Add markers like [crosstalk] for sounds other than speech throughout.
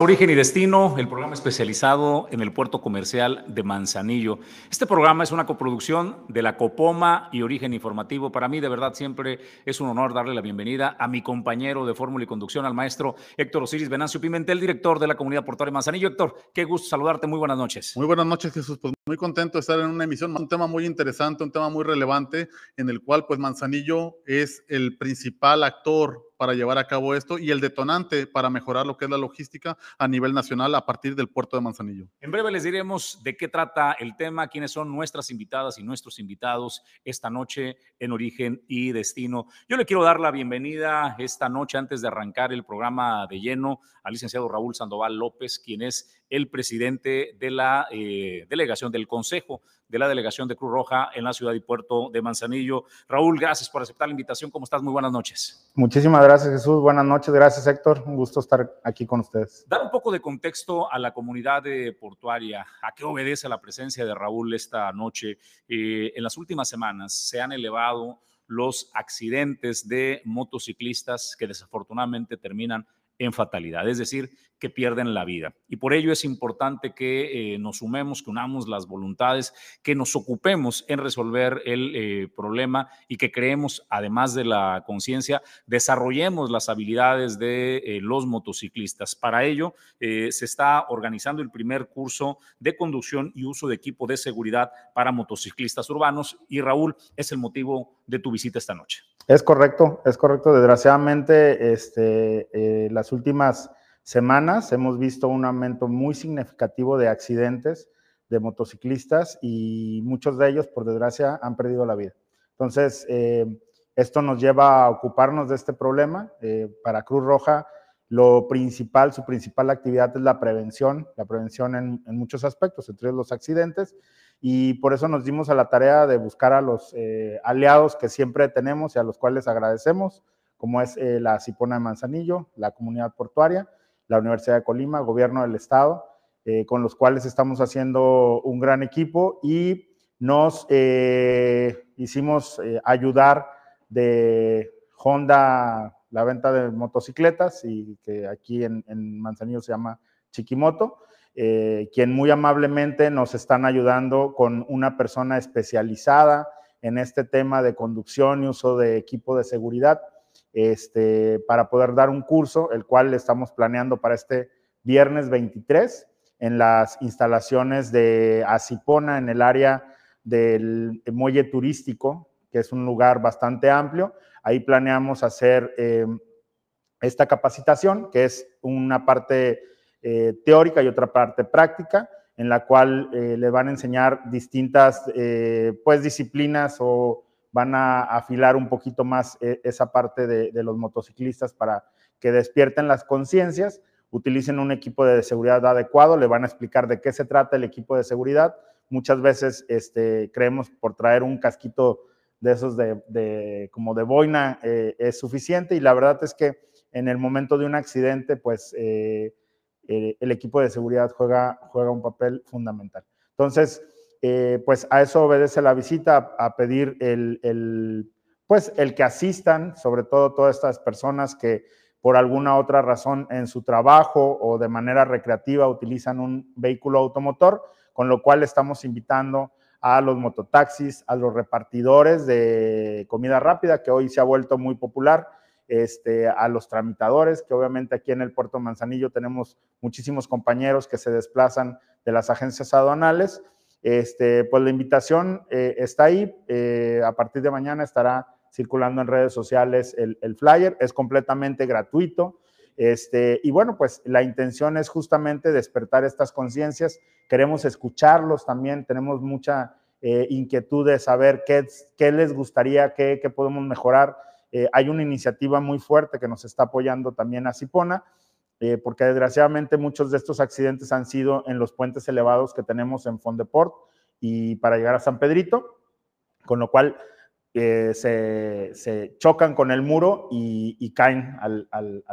Origen y Destino, el programa especializado en el puerto comercial de Manzanillo. Este programa es una coproducción de la Copoma y Origen Informativo. Para mí, de verdad, siempre es un honor darle la bienvenida a mi compañero de Fórmula y Conducción, al maestro Héctor Osiris Venancio Pimentel, director de la Comunidad Portuaria de Manzanillo. Héctor, qué gusto saludarte. Muy buenas noches. Muy buenas noches, Jesús. Pues muy contento de estar en una emisión, un tema muy interesante, un tema muy relevante, en el cual, pues, Manzanillo es el principal actor para llevar a cabo esto y el detonante para mejorar lo que es la logística a nivel nacional a partir del puerto de Manzanillo. En breve les diremos de qué trata el tema, quiénes son nuestras invitadas y nuestros invitados esta noche en Origen y Destino. Yo le quiero dar la bienvenida esta noche antes de arrancar el programa de lleno al licenciado Raúl Sandoval López, quien es el presidente de la eh, delegación del Consejo de la Delegación de Cruz Roja en la ciudad y puerto de Manzanillo. Raúl, gracias por aceptar la invitación. ¿Cómo estás? Muy buenas noches. Muchísimas gracias, Jesús. Buenas noches. Gracias, Héctor. Un gusto estar aquí con ustedes. Dar un poco de contexto a la comunidad de portuaria. ¿A qué obedece la presencia de Raúl esta noche? Eh, en las últimas semanas se han elevado los accidentes de motociclistas que desafortunadamente terminan en fatalidad, es decir, que pierden la vida. Y por ello es importante que eh, nos sumemos, que unamos las voluntades, que nos ocupemos en resolver el eh, problema y que creemos, además de la conciencia, desarrollemos las habilidades de eh, los motociclistas. Para ello, se está organizando el primer curso de conducción y uso de equipo de seguridad para motociclistas urbanos. Y Raúl, es el motivo de tu visita esta noche. Es correcto, es correcto. Desgraciadamente, este, las últimas semanas hemos visto un aumento muy significativo de accidentes de motociclistas y muchos de ellos, por desgracia, han perdido la vida. Entonces, eh, esto nos lleva a ocuparnos de este problema. Eh, para Cruz Roja, lo principal, su principal actividad es la prevención, la prevención en, muchos aspectos, entre los accidentes, y por eso nos dimos a la tarea de buscar a los eh, aliados que siempre tenemos y a los cuales agradecemos, como es la Cipona de Manzanillo, la comunidad portuaria, la Universidad de Colima, Gobierno del Estado, eh, con los cuales estamos haciendo un gran equipo y nos eh, hicimos eh, ayudar de Honda la venta de motocicletas y que aquí en, Manzanillo se llama Chiquimoto, quien muy amablemente nos están ayudando con una persona especializada en este tema de conducción y uso de equipo de seguridad este, para poder dar un curso, el cual estamos planeando para este viernes 23 en las instalaciones de Asipona, en el área del muelle turístico, que es un lugar bastante amplio. Ahí planeamos hacer eh, esta capacitación, que es una parte eh, teórica y otra parte práctica, en la cual eh, le van a enseñar distintas pues, disciplinas o van a afilar un poquito más eh, esa parte de, los motociclistas para que despierten las conciencias, utilicen un equipo de seguridad adecuado, le van a explicar de qué se trata el equipo de seguridad. Muchas veces este, creemos por traer un casquito de esos de, como de boina eh, es suficiente y la verdad es que en el momento de un accidente, pues eh, el equipo de seguridad juega, juega un papel fundamental. Entonces, eh, pues a eso obedece la visita, a pedir el, pues el que asistan, sobre todo todas estas personas que por alguna otra razón en su trabajo o de manera recreativa utilizan un vehículo automotor, con lo cual estamos invitando a los mototaxis, a los repartidores de comida rápida, que hoy se ha vuelto muy popular, este, a los tramitadores, que obviamente aquí en el puerto Manzanillo tenemos muchísimos compañeros que se desplazan de las agencias aduanales este, pues la invitación eh, está ahí. Eh, a partir de mañana estará circulando en redes sociales el, flyer. Es completamente gratuito. Este, y bueno, pues la intención es justamente despertar estas conciencias. Queremos escucharlos también. Tenemos mucha eh, inquietud de saber qué, les gustaría, qué, qué podemos mejorar. hay una iniciativa muy fuerte que nos está apoyando también a Cipona eh, porque desgraciadamente muchos de estos accidentes han sido en los puentes elevados que tenemos en Fondeport y para llegar a San Pedrito, con lo cual eh, se, chocan con el muro y, caen al,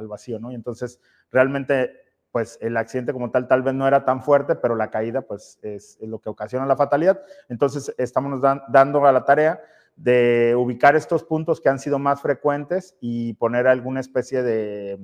vacío, ¿no? Y entonces realmente, pues el accidente como tal tal vez no era tan fuerte, pero la caída, pues es, lo que ocasiona la fatalidad. Entonces estamos dando a la tarea de ubicar estos puntos que han sido más frecuentes y poner alguna especie de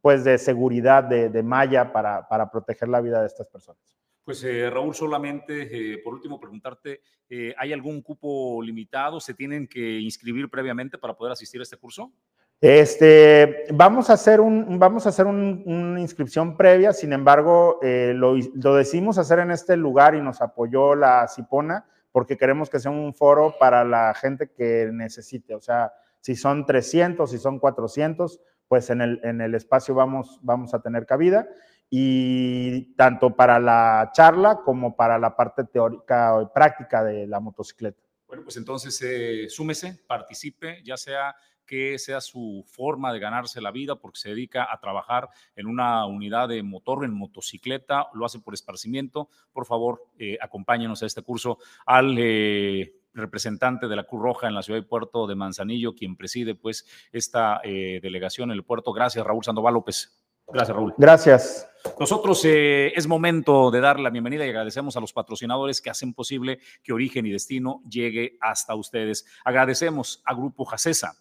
pues de seguridad, de, de malla para, para proteger la vida de estas personas. Pues eh, Raúl, solamente eh, por último preguntarte, eh, ¿hay algún cupo limitado? ¿Se tienen que inscribir previamente para poder asistir a este curso? Este, vamos a hacer, un, vamos a hacer una inscripción previa, sin embargo, lo, lo, decidimos hacer en este lugar y nos apoyó la Cipona porque queremos que sea un foro para la gente que necesite, o sea, si son 300, si son 400, pues en el, en el espacio vamos, vamos a tener cabida y tanto para la charla como para la parte teórica o práctica de la motocicleta. Bueno, pues entonces eh, súmese, participe, ya sea que sea su forma de ganarse la vida porque se dedica a trabajar en una unidad de motor, en motocicleta, lo hace por esparcimiento. Por favor, eh, acompáñenos a este curso al eh, representante de la Cruz Roja en la ciudad de Puerto de Manzanillo, quien preside pues esta eh, delegación en el puerto. Gracias, Raúl Sandoval López. Gracias, Raúl. Gracias. Nosotros eh, es momento de dar la bienvenida y agradecemos a los patrocinadores que hacen posible que Origen y Destino llegue hasta ustedes. Agradecemos a Grupo Jacesa,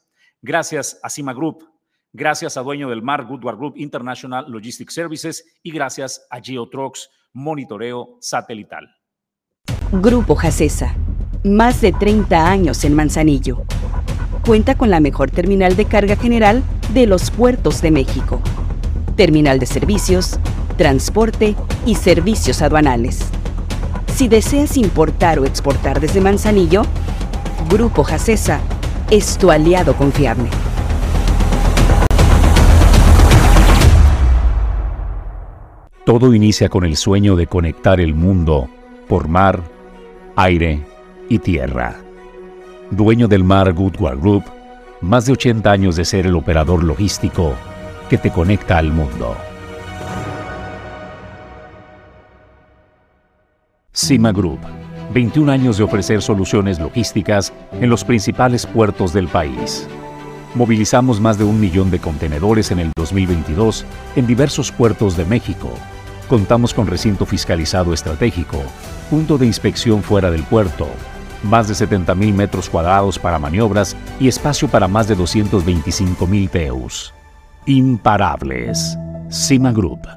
gracias a Cima Group, gracias a Dueño del Mar, Goodward Group International Logistics Services y gracias a Geotrox Monitoreo Satelital. Grupo Jacesa, más de 30 años en Manzanillo. Cuenta con la mejor terminal de carga general de los puertos de México terminal de servicios, transporte y servicios aduanales. Si deseas importar o exportar desde Manzanillo, Grupo Jacesa es tu aliado confiable. Todo inicia con el sueño de conectar el mundo por mar, aire y tierra. Dueño del mar Goodward Group, más de 80 años de ser el operador logístico que te conecta al mundo. Cima Group, 21 años de ofrecer soluciones logísticas en los principales puertos del país. Movilizamos más de un millón de contenedores en el 2022 en diversos puertos de México. Contamos con recinto fiscalizado estratégico, punto de inspección fuera del puerto, más de 70 mil metros cuadrados para maniobras y espacio para más de 225 mil TEUs imparables. Cima Group.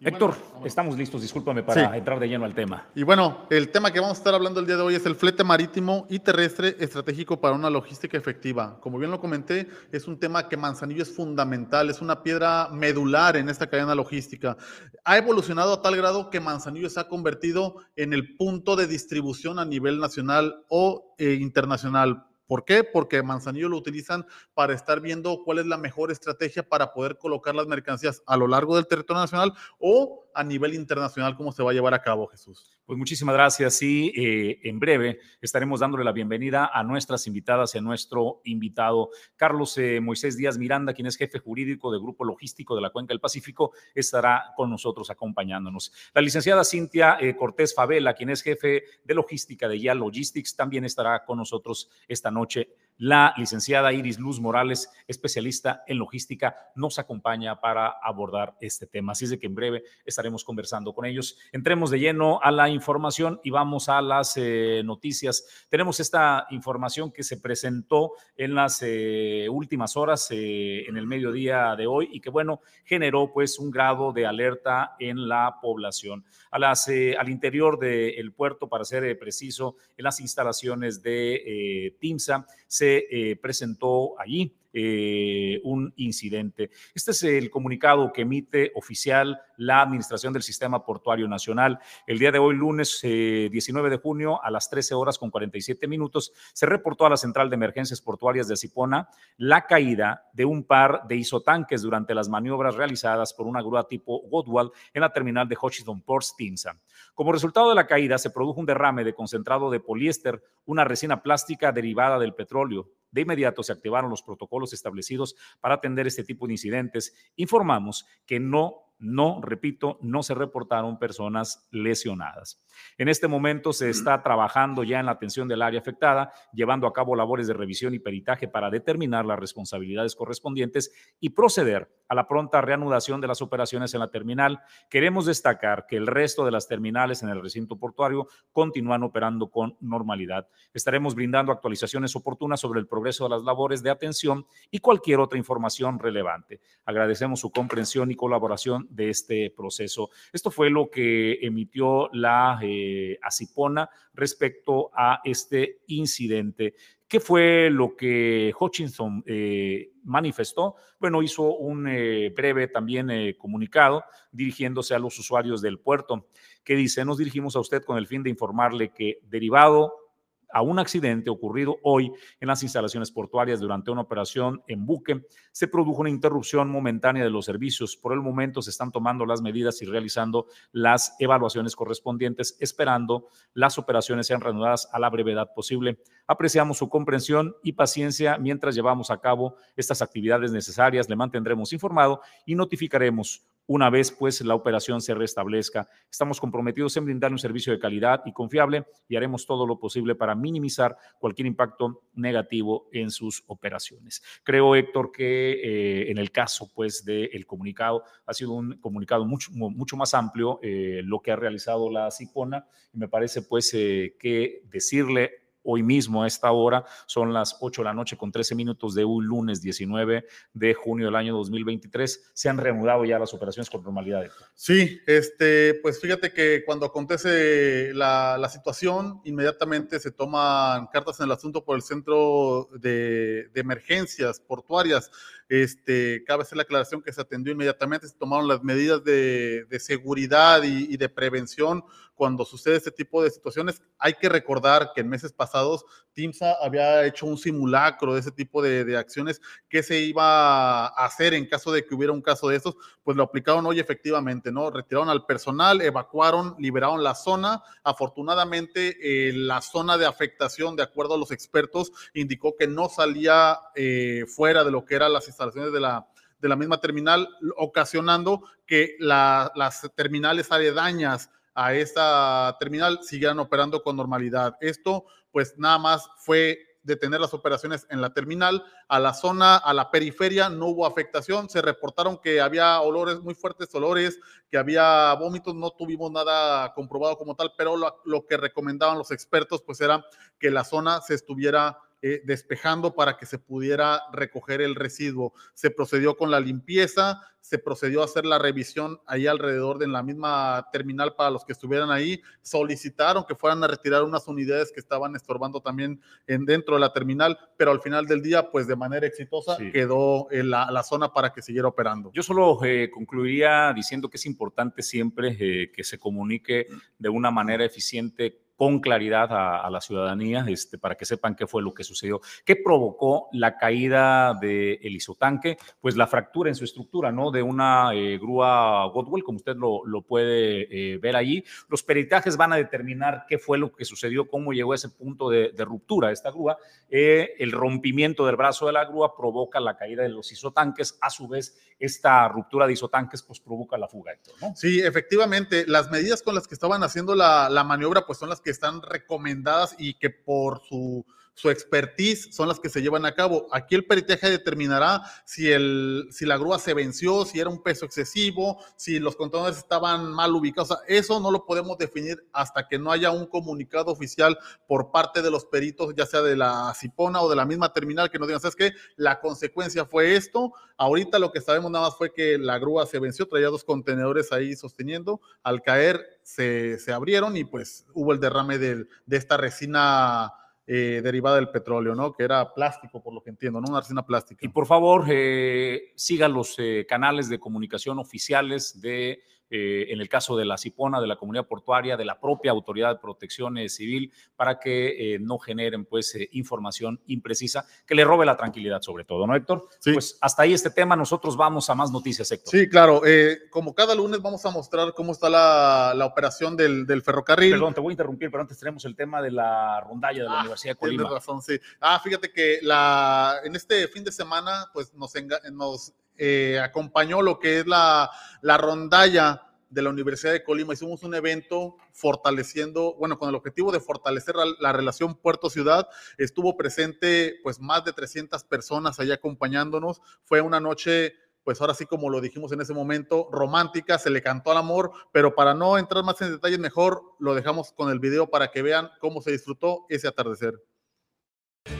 Héctor, estamos listos, discúlpame, para entrar de lleno al tema. Y bueno, el tema que vamos a estar hablando el día de hoy es el flete marítimo y terrestre estratégico para una logística efectiva. Como bien lo comenté, es un tema que Manzanillo es fundamental, es una piedra medular en esta cadena logística. Ha evolucionado a tal grado que Manzanillo se ha convertido en el punto de distribución a nivel nacional o eh, internacional ¿Por qué? Porque Manzanillo lo utilizan para estar viendo cuál es la mejor estrategia para poder colocar las mercancías a lo largo del territorio nacional o a nivel internacional, cómo se va a llevar a cabo, Jesús. Pues muchísimas gracias y eh, en breve estaremos dándole la bienvenida a nuestras invitadas y a nuestro invitado Carlos eh, Moisés Díaz Miranda, quien es jefe jurídico del Grupo Logístico de la Cuenca del Pacífico, estará con nosotros acompañándonos. La licenciada Cintia eh, Cortés Favela, quien es jefe de logística de YA Logistics, también estará con nosotros esta noche la licenciada Iris Luz Morales, especialista en logística, nos acompaña para abordar este tema. Así es de que en breve estaremos conversando con ellos. Entremos de lleno a la información y vamos a las eh, noticias. Tenemos esta información que se presentó en las eh, últimas horas, eh, en el mediodía de hoy, y que, bueno, generó pues un grado de alerta en la población. A las, al interior del puerto, para ser preciso, en las instalaciones de TIMSA, se eh, presentó allí eh, un incidente. Este es el comunicado que emite oficial la Administración del Sistema Portuario Nacional. El día de hoy, lunes 19 de junio, a las 13 horas con 47 minutos, se reportó a la Central de Emergencias Portuarias de Cipona la caída de un par de isotanques durante las maniobras realizadas por una grúa tipo Godwall en la terminal de Hutchinson Ports Tinsa. Como resultado de la caída, se produjo un derrame de concentrado de poliéster, una resina plástica derivada del petróleo. De inmediato se activaron los protocolos establecidos para atender este tipo de incidentes. Informamos que no no, repito, no se reportaron personas lesionadas. En este momento se está trabajando ya en la atención del área afectada, llevando a cabo labores de revisión y peritaje para determinar las responsabilidades correspondientes y proceder a la pronta reanudación de las operaciones en la terminal. Queremos destacar que el resto de las terminales en el recinto portuario continúan operando con normalidad. Estaremos brindando actualizaciones oportunas sobre el progreso de las labores de atención y cualquier otra información relevante. Agradecemos su comprensión y colaboración de este proceso. Esto fue lo que emitió la eh, Acipona respecto a este incidente. ¿Qué fue lo que Hutchinson eh, manifestó? Bueno, hizo un eh, breve también comunicado dirigiéndose a los usuarios del puerto, que dice, nos dirigimos a usted con el fin de informarle que derivado a un accidente ocurrido hoy en las instalaciones portuarias durante una operación en buque, se produjo una interrupción momentánea de los servicios. Por el momento se están tomando las medidas y realizando las evaluaciones correspondientes, esperando las operaciones sean reanudadas a la brevedad posible. Apreciamos su comprensión y paciencia mientras llevamos a cabo estas actividades necesarias. Le mantendremos informado y notificaremos una vez pues la operación se restablezca. Estamos comprometidos en brindar un servicio de calidad y confiable y haremos todo lo posible para minimizar cualquier impacto negativo en sus operaciones. Creo, Héctor, que eh, en el caso pues del comunicado ha sido un comunicado mucho, mucho más amplio eh, lo que ha realizado la CIPONA y me parece pues eh, que decirle hoy mismo a esta hora. Son las 8 de la noche con 13 minutos de un lunes 19 de junio del año 2023. Se han reanudado ya las operaciones con normalidad. Sí, este, pues fíjate que cuando acontece la, situación, inmediatamente se toman cartas en el asunto por el Centro de, Emergencias Portuarias. Este, cabe hacer la aclaración que se atendió inmediatamente, se tomaron las medidas de, seguridad y de prevención cuando sucede este tipo de situaciones. Hay que recordar que en meses pasados TIMSA había hecho un simulacro de ese tipo de, acciones que se iba a hacer en caso de que hubiera un caso de estos, pues lo aplicaron hoy efectivamente, ¿no? Retiraron al personal, evacuaron, liberaron la zona. Afortunadamente, eh, la zona de afectación, de acuerdo a los expertos, indicó que no salía eh, fuera de lo que eran las instalaciones de la, de la misma terminal, ocasionando que la, las terminales aledañas a esta terminal siguieran operando con normalidad. Esto pues nada más fue detener las operaciones en la terminal, a la zona, a la periferia, no hubo afectación, se reportaron que había olores, muy fuertes olores, que había vómitos, no tuvimos nada comprobado como tal, pero lo, lo que recomendaban los expertos pues era que la zona se estuviera eh, despejando para que se pudiera recoger el residuo. Se procedió con la limpieza, se procedió a hacer la revisión ahí alrededor de la misma terminal para los que estuvieran ahí. Solicitaron que fueran a retirar unas unidades que estaban estorbando también en, dentro de la terminal, pero al final del día, pues de manera exitosa, sí. quedó en la, la, zona para que siguiera operando. Yo solo eh, concluiría diciendo que es importante siempre eh, que se comunique de una manera eficiente con claridad a, la ciudadanía este, para que sepan qué fue lo que sucedió. ¿Qué provocó la caída del de isotanque? Pues la fractura en su estructura, ¿no? De una eh, grúa Godwell, como usted lo, lo puede eh, ver allí. Los peritajes van a determinar qué fue lo que sucedió, cómo llegó a ese punto de, de ruptura esta grúa. Eh, el rompimiento del brazo de la grúa provoca la caída de los isotanques. A su vez, esta ruptura de isotanques pues provoca la fuga. ¿no? Sí, efectivamente. Las medidas con las que estaban haciendo la, la maniobra pues son las están recomendadas y que por su, su expertise son las que se llevan a cabo. Aquí el peritaje determinará si, el, si la grúa se venció, si era un peso excesivo, si los contenedores estaban mal ubicados. Eso no lo podemos definir hasta que no haya un comunicado oficial por parte de los peritos, ya sea de la Cipona o de la misma terminal, que nos digan, ¿sabes qué? La consecuencia fue esto. Ahorita lo que sabemos nada más fue que la grúa se venció, traía dos contenedores ahí sosteniendo. Al caer se, se abrieron y pues hubo el derrame de, de esta resina eh, derivada del petróleo, ¿no? Que era plástico, por lo que entiendo, ¿no? Una resina plástica. Y por favor, eh, siga los eh, canales de comunicación oficiales de eh, en el caso de la CIPONA, de la comunidad portuaria, de la propia Autoridad de Protección eh, Civil, para que eh, no generen pues información imprecisa que le robe la tranquilidad sobre todo, ¿no, Héctor? Sí. Pues hasta ahí este tema, nosotros vamos a más noticias, Héctor. Sí, claro, como cada lunes vamos a mostrar cómo está la, la operación del, del, ferrocarril. Perdón, te voy a interrumpir, pero antes tenemos el tema de la rondalla de la ah, Universidad de Colima. Tienes razón, sí. Ah, fíjate que la, en este fin de semana, pues nos, nos eh, acompañó lo que es la, la rondalla de la Universidad de Colima. Hicimos un evento fortaleciendo, bueno, con el objetivo de fortalecer la, la relación puerto-ciudad. Estuvo presente pues más de 300 personas allá acompañándonos. Fue una noche pues ahora sí como lo dijimos en ese momento, romántica, se le cantó al amor, pero para no entrar más en detalles, mejor lo dejamos con el video para que vean cómo se disfrutó ese atardecer.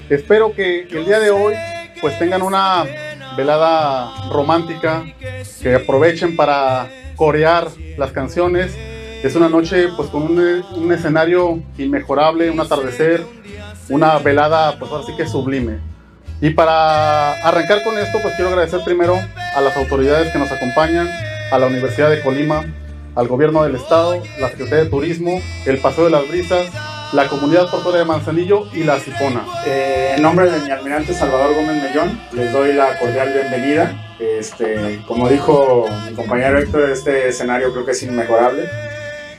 Espero que el día de hoy pues tengan una velada romántica, que aprovechen para corear las canciones. Es una noche pues con un, escenario inmejorable, un atardecer, una velada pues ahora sí que sublime. Y para arrancar con esto pues quiero agradecer primero a las autoridades que nos acompañan, a la Universidad de Colima, al gobierno del estado, la Secretaría de Turismo, el Paseo de las Brisas, la comunidad portuaria de Manzanillo y la Cipona. Eh, en nombre de mi almirante Salvador Gómez Mellón, les doy la cordial bienvenida. Este, como dijo mi compañero Héctor, este escenario creo que es inmejorable.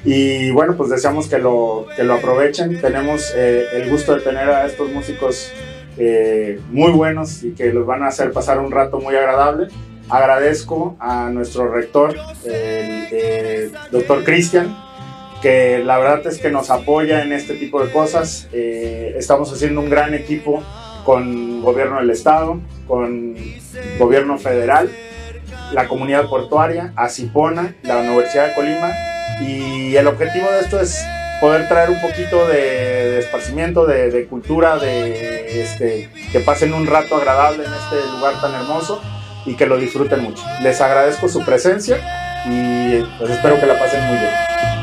Y bueno, pues deseamos que lo, que lo aprovechen. Tenemos eh, el gusto de tener a estos músicos eh, muy buenos y que los van a hacer pasar un rato muy agradable. Agradezco a nuestro rector, el, el doctor Cristian, que la verdad es que nos apoya en este tipo de cosas. Eh, estamos haciendo un gran equipo con gobierno del estado, con gobierno federal, la comunidad portuaria, Acipona, la Universidad de Colima y el objetivo de esto es poder traer un poquito de, esparcimiento, de, de cultura, de este, que pasen un rato agradable en este lugar tan hermoso y que lo disfruten mucho. Les agradezco su presencia y pues espero que la pasen muy bien.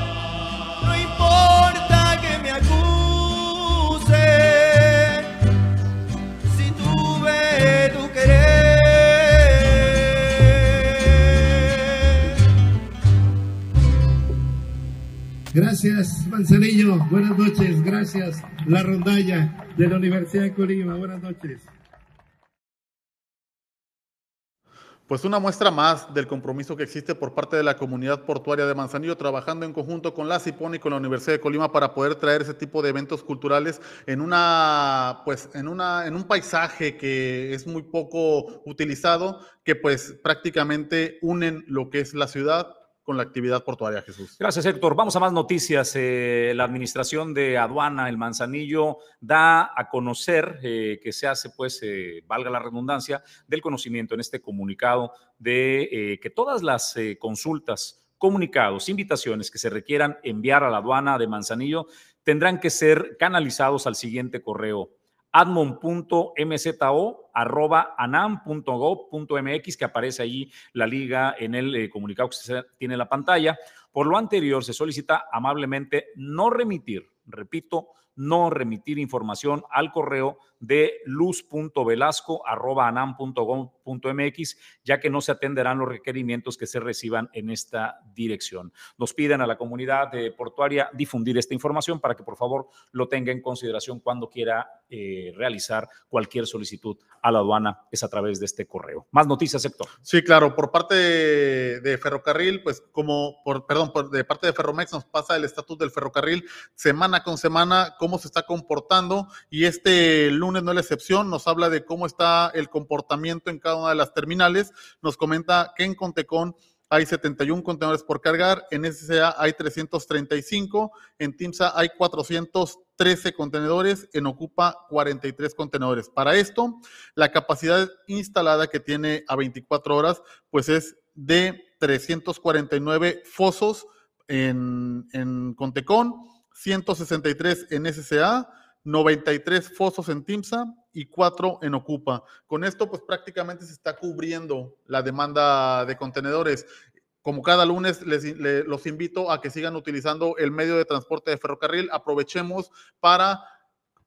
Gracias, Manzanillo. Buenas noches. Gracias, la rondalla de la Universidad de Colima. Buenas noches. Pues una muestra más del compromiso que existe por parte de la comunidad portuaria de Manzanillo, trabajando en conjunto con la CIPON y con la Universidad de Colima para poder traer ese tipo de eventos culturales en una, pues, en una, en un paisaje que es muy poco utilizado, que pues prácticamente unen lo que es la ciudad con la actividad portuaria, Jesús. Gracias, Héctor. Vamos a más noticias. Eh, la Administración de Aduana, el Manzanillo, da a conocer eh, que se hace, pues, eh, valga la redundancia, del conocimiento en este comunicado de eh, que todas las consultas, comunicados, invitaciones que se requieran enviar a la aduana de Manzanillo tendrán que ser canalizados al siguiente correo admon.mzo.anam.gov.mx, que aparece ahí la liga en el eh, comunicado que se tiene en la pantalla. Por lo anterior, se solicita amablemente no remitir, repito, no remitir información al correo de luz.velasco.anam.gov.mx, ya que no se atenderán los requerimientos que se reciban en esta dirección. Nos piden a la comunidad de portuaria difundir esta información para que por favor lo tenga en consideración cuando quiera eh, realizar cualquier solicitud a la aduana, es a través de este correo. Más noticias, sector. Sí, claro, por parte de, ferrocarril, pues como, por, perdón, por, de parte de Ferromex nos pasa el estatus del ferrocarril semana con semana, cómo se está comportando y este lunes no es la excepción, nos habla de cómo está el comportamiento en cada una de las terminales, nos comenta que en Contecón hay 71 contenedores por cargar, en SCA hay 335, en TIMSA hay 413 contenedores, en Ocupa 43 contenedores. Para esto, la capacidad instalada que tiene a 24 horas, pues es de 349 fosos en, en Contecón, 163 en SCA, 93 fosos en TIMSA y 4 en Ocupa. Con esto, pues prácticamente se está cubriendo la demanda de contenedores. Como cada lunes, les, les, los invito a que sigan utilizando el medio de transporte de ferrocarril. Aprovechemos para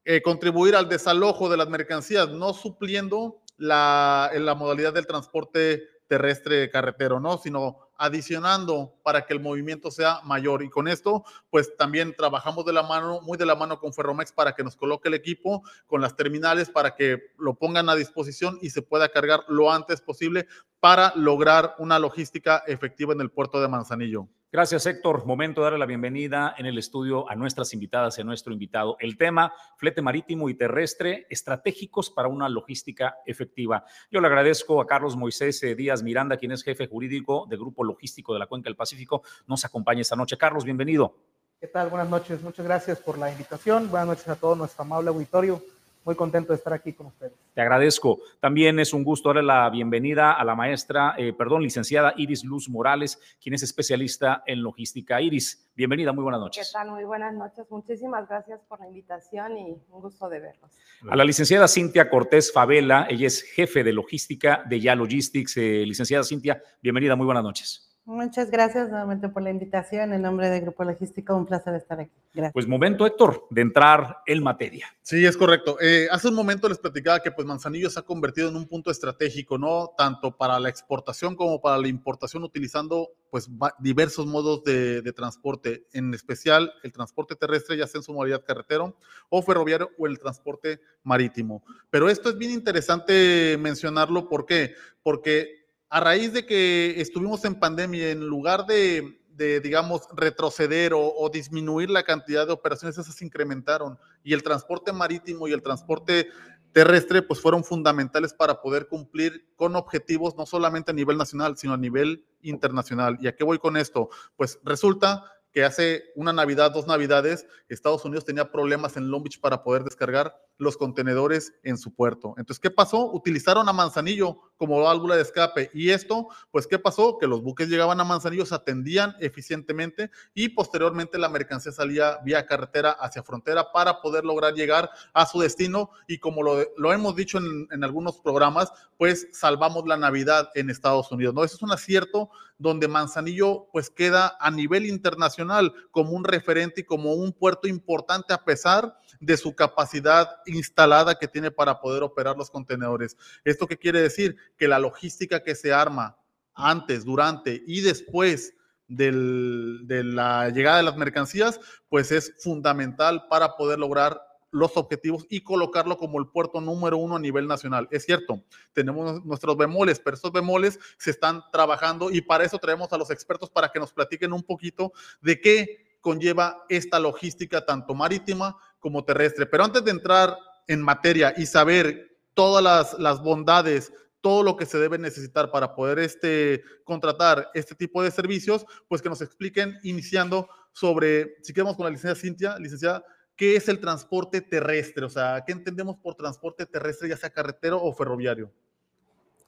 eh, contribuir al desalojo de las mercancías, no supliendo la, la modalidad del transporte terrestre carretero, ¿no? Sino adicionando para que el movimiento sea mayor. Y con esto, pues también trabajamos de la mano, muy de la mano con Ferromex para que nos coloque el equipo con las terminales para que lo pongan a disposición y se pueda cargar lo antes posible para lograr una logística efectiva en el puerto de Manzanillo. Gracias, Héctor. Momento de darle la bienvenida en el estudio a nuestras invitadas y a nuestro invitado. El tema, flete marítimo y terrestre, estratégicos para una logística efectiva. Yo le agradezco a Carlos Moisés eh, Díaz Miranda, quien es jefe jurídico del Grupo Logístico de la Cuenca del Pacífico. Nos acompaña esta noche. Carlos, bienvenido. ¿Qué tal? Buenas noches. Muchas gracias por la invitación. Buenas noches a todo nuestro amable auditorio muy contento de estar aquí con ustedes. Te agradezco. También es un gusto darle la bienvenida a la maestra, eh, perdón, licenciada Iris Luz Morales, quien es especialista en logística. Iris, bienvenida, muy buenas noches. ¿Qué tal? Muy buenas noches. Muchísimas gracias por la invitación y un gusto de verlos. A la licenciada Cintia Cortés Favela, ella es jefe de logística de Ya Logistics. Eh, licenciada Cintia, bienvenida, muy buenas noches. Muchas gracias nuevamente por la invitación. En nombre del Grupo Logístico, un placer estar aquí. Gracias. Pues momento, Héctor, de entrar en materia. Sí, es correcto. Eh, hace un momento les platicaba que pues Manzanillo se ha convertido en un punto estratégico, ¿no? Tanto para la exportación como para la importación, utilizando pues diversos modos de, de transporte, en especial el transporte terrestre, ya sea en su modalidad carretero o ferroviario o el transporte marítimo. Pero esto es bien interesante mencionarlo, ¿por qué? Porque a raíz de que estuvimos en pandemia, en lugar de, digamos, retroceder o, disminuir la cantidad de operaciones, esas se incrementaron. Y el transporte marítimo y el transporte terrestre, pues fueron fundamentales para poder cumplir con objetivos no solamente a nivel nacional, sino a nivel internacional. ¿Y a qué voy con esto? Pues resulta hace una Navidad, dos Navidades, Estados Unidos tenía problemas en Long Beach para poder descargar los contenedores en su puerto. Entonces, ¿qué pasó? Utilizaron a Manzanillo como válvula de escape. Y esto, pues, ¿qué pasó? Que los buques llegaban a Manzanillo, se atendían eficientemente y posteriormente la mercancía salía vía carretera hacia frontera para poder lograr llegar a su destino. Y como lo, hemos dicho en, en, algunos programas, pues salvamos la Navidad en Estados Unidos. ¿no? Eso es un acierto donde Manzanillo, pues, queda a nivel internacional como un referente y como un puerto importante a pesar de su capacidad instalada que tiene para poder operar los contenedores. ¿Esto qué quiere decir? Que la logística que se arma antes, durante y después de la llegada de las mercancías, pues es fundamental para poder lograr los objetivos y colocarlo como el puerto número uno a nivel nacional. Es cierto, tenemos nuestros bemoles, pero esos bemoles se están trabajando y para eso traemos a los expertos para que nos platiquen un poquito de qué conlleva esta logística tanto marítima como terrestre. Pero antes de entrar en materia y saber todas las, bondades, todo lo que se debe necesitar para poder este, contratar este tipo de servicios, pues que nos expliquen iniciando sobre, si queremos con la licenciada Cintia, licenciada, ¿qué es el transporte terrestre? O sea, ¿qué entendemos por transporte terrestre, ya sea carretero o ferroviario?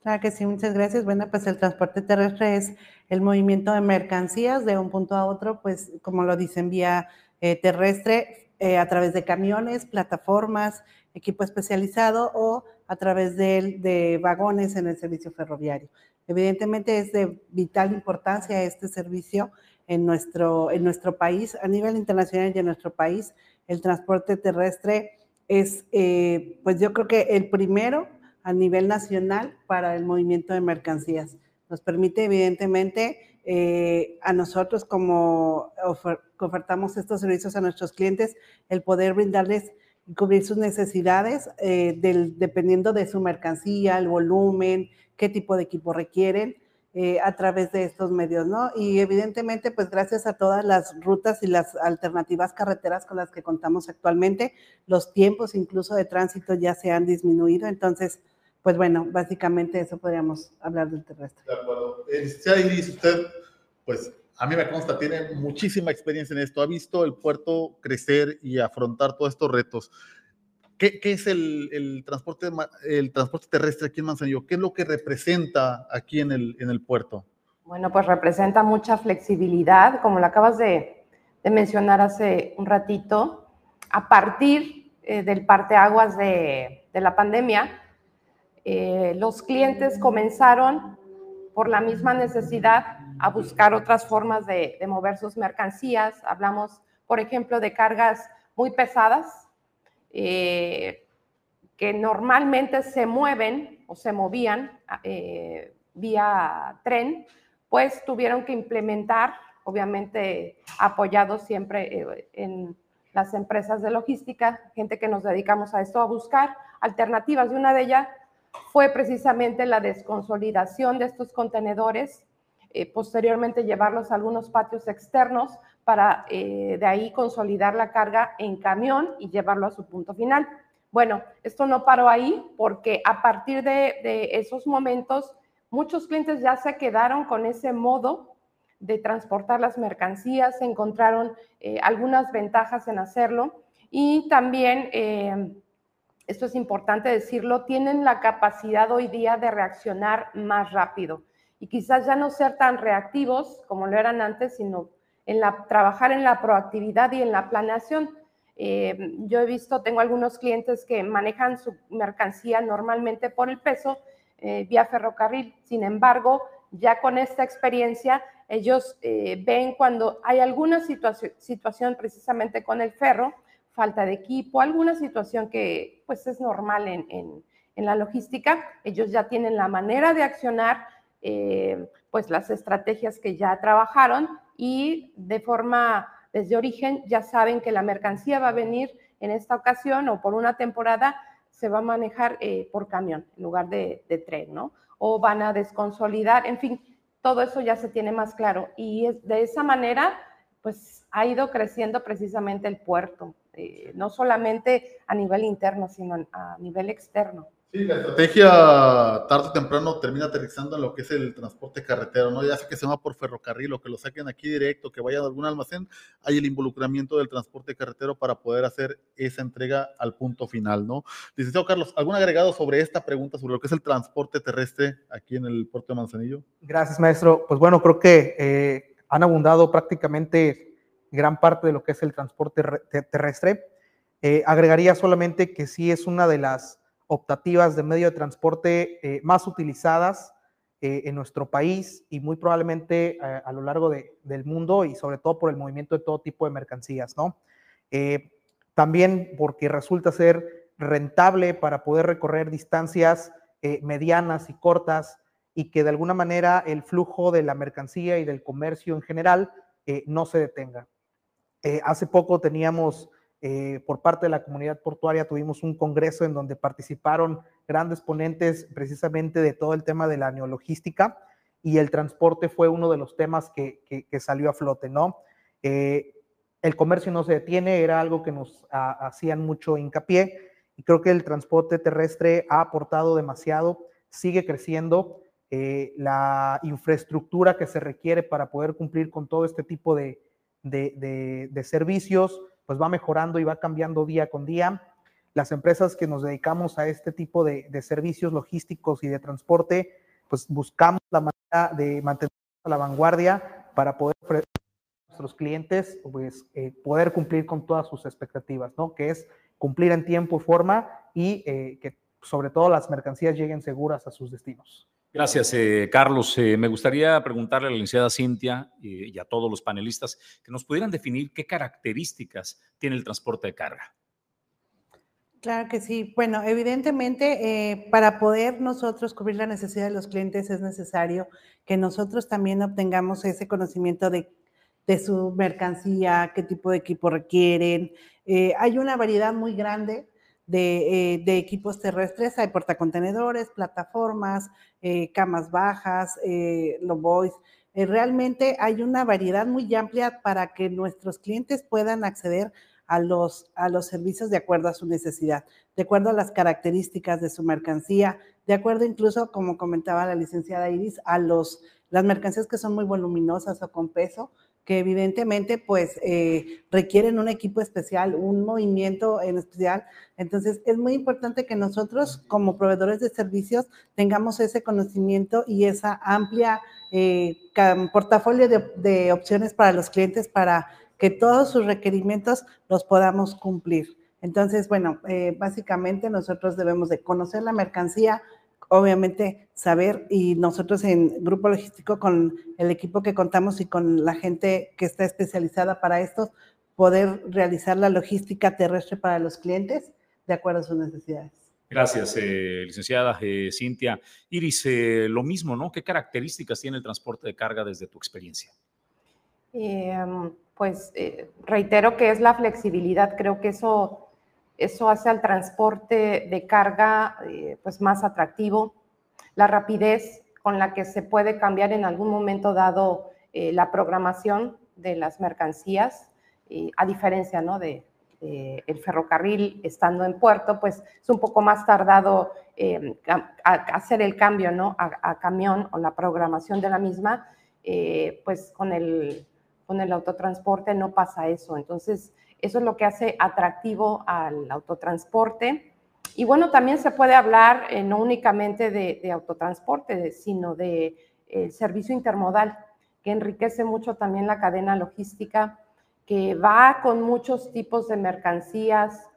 Claro que sí, muchas gracias. Bueno, pues el transporte terrestre es el movimiento de mercancías de un punto a otro, pues como lo dicen, vía eh, terrestre, eh, a través de camiones, plataformas, equipo especializado o a través de, de, vagones en el servicio ferroviario. Evidentemente es de vital importancia este servicio en nuestro, en nuestro país, a nivel internacional y en nuestro país. El transporte terrestre es, eh, pues yo creo que el primero a nivel nacional para el movimiento de mercancías. Nos permite evidentemente eh, a nosotros como ofertamos estos servicios a nuestros clientes, el poder brindarles y cubrir sus necesidades eh, del, dependiendo de su mercancía, el volumen, qué tipo de equipo requieren. Eh, a través de estos medios, ¿no? Y evidentemente, pues gracias a todas las rutas y las alternativas carreteras con las que contamos actualmente, los tiempos incluso de tránsito ya se han disminuido. Entonces, pues bueno, básicamente eso podríamos hablar del terrestre. De acuerdo. Eh, Iris, usted, pues a mí me consta, tiene muchísima experiencia en esto, ha visto el puerto crecer y afrontar todos estos retos. ¿Qué, es el, transporte, el transporte terrestre aquí en Manzanillo? ¿Qué es lo que representa aquí en el, puerto? Bueno, pues representa mucha flexibilidad, como lo acabas de, de mencionar hace un ratito. A partir eh, del parteaguas de, de la pandemia, eh, los clientes comenzaron por la misma necesidad a buscar otras formas de, mover sus mercancías. Hablamos, por ejemplo, de cargas muy pesadas eh, que normalmente se mueven o se movían eh, vía tren, pues tuvieron que implementar, obviamente apoyados siempre en las empresas de logística, gente que nos dedicamos a esto, a buscar alternativas. Y una de ellas fue precisamente la desconsolidación de estos contenedores, eh, posteriormente llevarlos a algunos patios externos para eh, de ahí consolidar la carga en camión y llevarlo a su punto final. Bueno, esto no paró ahí porque a partir de, esos momentos muchos clientes ya se quedaron con ese modo de transportar las mercancías, encontraron eh, algunas ventajas en hacerlo y también esto es importante decirlo, tienen la capacidad hoy día de reaccionar más rápido y quizás ya no ser tan reactivos como lo eran antes, sino en la, trabajar en la proactividad y en la planeación. Eh, yo he visto, tengo algunos clientes que manejan su mercancía normalmente por el peso eh, vía ferrocarril. Sin embargo, ya con esta experiencia, ellos eh, ven cuando hay alguna situación, situación precisamente con el ferro, falta de equipo, alguna situación que pues es normal en, la logística, ellos ya tienen la manera de accionar, eh, pues las estrategias que ya trabajaron y de forma, desde origen, ya saben que la mercancía va a venir en esta ocasión o por una temporada se va a manejar eh, por camión en lugar de, tren, ¿no? O van a desconsolidar, en fin, todo eso ya se tiene más claro. Y de esa manera, pues ha ido creciendo precisamente el puerto. Eh, no solamente a nivel interno, sino a nivel externo. Sí, la estrategia tarde o temprano termina aterrizando en lo que es el transporte carretero, ¿no? Ya sea que se va por ferrocarril o que lo saquen aquí directo, que vaya a algún almacén, hay el involucramiento del transporte carretero para poder hacer esa entrega al punto final, ¿no? Licenciado Carlos, ¿algún agregado sobre esta pregunta, sobre lo que es el transporte terrestre aquí en el puerto de Manzanillo? Gracias, maestro. Pues bueno, creo que eh, han abundado prácticamente gran parte de lo que es el transporte terrestre. Eh, agregaría solamente que sí es una de las optativas de medio de transporte eh, más utilizadas eh, en nuestro país y muy probablemente a lo largo del mundo y sobre todo por el movimiento de todo tipo de mercancías, ¿no? también porque resulta ser rentable para poder recorrer distancias medianas y cortas y que de alguna manera el flujo de la mercancía y del comercio en general no se detenga. Eh, hace poco teníamos, eh, por parte de la comunidad portuaria, tuvimos un congreso en donde participaron grandes ponentes precisamente de todo el tema de la neologística y el transporte fue uno de los temas que, salió a flote, ¿no? Eh, el comercio no se detiene, era algo que nos hacían mucho hincapié y creo que el transporte terrestre ha aportado demasiado, sigue creciendo. la infraestructura que se requiere para poder cumplir con todo este tipo de, de, servicios, pues va mejorando y va cambiando día con día. Las empresas que nos dedicamos a este tipo de, servicios logísticos y de transporte, pues buscamos la manera de mantener a la vanguardia para poder ofrecer a nuestros clientes, pues eh, poder cumplir con todas sus expectativas, ¿no? Que es cumplir en tiempo y forma y eh, que sobre todo las mercancías lleguen seguras a sus destinos. Gracias, eh, Carlos. Eh, me gustaría preguntarle a la licenciada Cintia y a todos los panelistas que nos pudieran definir qué características tiene el transporte de carga. Claro que sí. Bueno, evidentemente, eh, para poder nosotros cubrir la necesidad de los clientes es necesario que nosotros también obtengamos ese conocimiento de, su mercancía, qué tipo de equipo requieren. hay una variedad muy grande eh, de, equipos terrestres, hay portacontenedores, plataformas, eh, camas bajas, eh. Eh, realmente hay una variedad muy amplia para que nuestros clientes puedan acceder a los, a los servicios de acuerdo a su necesidad, de acuerdo a las características de su mercancía, de acuerdo incluso, como comentaba la licenciada Iris, a los, las mercancías que son muy voluminosas o con peso, que evidentemente pues eh, requieren un equipo especial, un movimiento en especial. Entonces es muy importante que nosotros como proveedores de servicios tengamos ese conocimiento y esa amplia eh, portafolio de, opciones para los clientes para que todos sus requerimientos los podamos cumplir. Entonces, bueno, eh, básicamente nosotros debemos de conocer la mercancía, obviamente saber y nosotros en Grupo Logístico con el equipo que contamos y con la gente que está especializada para esto, poder realizar la logística terrestre para los clientes de acuerdo a sus necesidades. Gracias, eh, licenciada eh, Cintia. Iris, eh, lo mismo, ¿no? ¿Qué características tiene el transporte de carga desde tu experiencia? Em, pues reitero que es la flexibilidad. Creo que eso, eso hace al transporte de carga pues más atractivo. La rapidez con la que se puede cambiar en algún momento dado la programación de las mercancías, a diferencia ¿no? de, eh, el ferrocarril estando en puerto, pues es un poco más tardado eh, hacer el cambio ¿no? a, camión o la programación de la misma, eh, pues con el, con el autotransporte no pasa eso. Entonces, eso es lo que hace atractivo al autotransporte. Y bueno, también se puede hablar no únicamente de, autotransporte, sino de servicio intermodal, que enriquece mucho también la cadena logística que va con muchos tipos de mercancías,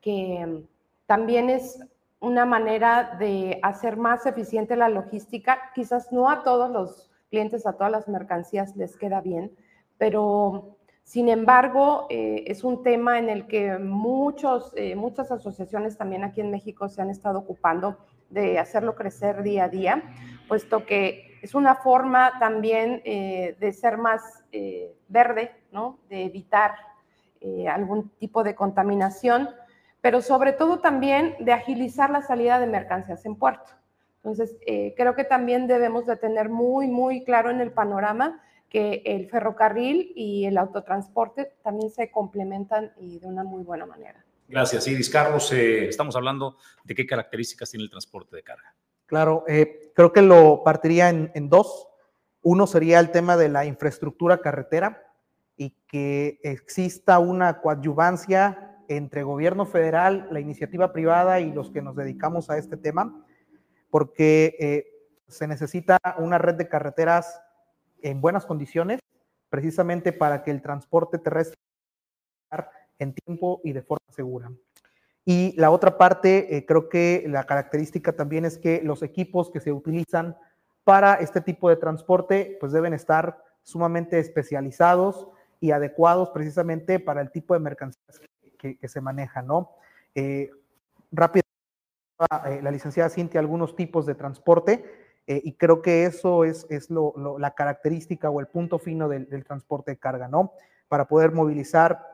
que también es una manera de hacer más eficiente la logística. Quizás no a todos los clientes, a todas las mercancías les queda bien, pero sin embargo eh, es un tema en el que muchos, eh, muchas asociaciones también aquí en México se han estado ocupando de hacerlo crecer día a día, puesto que es una forma también eh, de ser más verde, de evitar eh, algún tipo de contaminación, pero sobre todo también de agilizar la salida de mercancías en puerto. Entonces, eh, creo que también debemos de tener muy, muy claro en el panorama que el ferrocarril y el autotransporte también se complementan y de una muy buena manera. Gracias, Iris. Carlos, eh, estamos hablando de qué características tiene el transporte de carga. Claro, creo que lo partiría en dos. Uno sería el tema de la infraestructura carretera y que exista una coadyuvancia entre gobierno federal, la iniciativa privada y los que nos dedicamos a este tema, porque eh, se necesita una red de carreteras en buenas condiciones, precisamente para que el transporte terrestre en tiempo y de forma segura. Y la otra parte, eh, creo que la característica también es que los equipos que se utilizan para este tipo de transporte, pues deben estar sumamente especializados, y adecuados precisamente para el tipo de mercancías que, se manejan, ¿no? Eh, rápido, eh, la licenciada Cintia algunos tipos de transporte eh, y creo que eso es, es la característica o el punto fino del, transporte de carga, ¿no? Para poder movilizar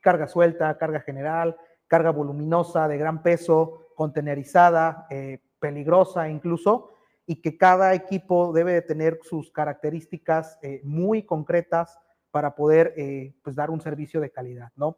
carga suelta, carga general, carga voluminosa, de gran peso, contenerizada, peligrosa incluso, y que cada equipo debe de tener sus características muy concretas para poder eh, pues dar un servicio de calidad, ¿no?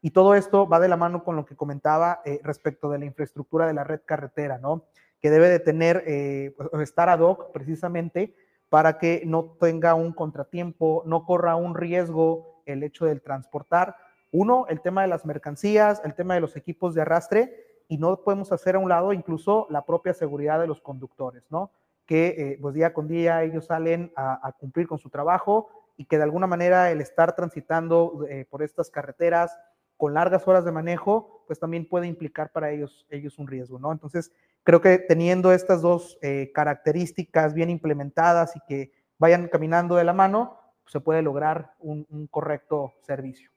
Y todo esto va de la mano con lo que comentaba eh, respecto de la infraestructura de la red carretera, ¿no? Que debe de tener, eh, pues, estar ad hoc precisamente para que no tenga un contratiempo, no corra un riesgo el hecho del transportar. Uno, el tema de las mercancías, el tema de los equipos de arrastre, y no podemos hacer a un lado incluso la propia seguridad de los conductores, ¿no? Que pues día con día ellos salen a, a cumplir con su trabajo, y que de alguna manera el estar transitando eh, por estas carreteras con largas horas de manejo, pues también puede implicar para ellos, ellos un riesgo, ¿no? Entonces, creo que teniendo estas dos eh, características bien implementadas y que vayan caminando de la mano, se puede lograr un, correcto servicio.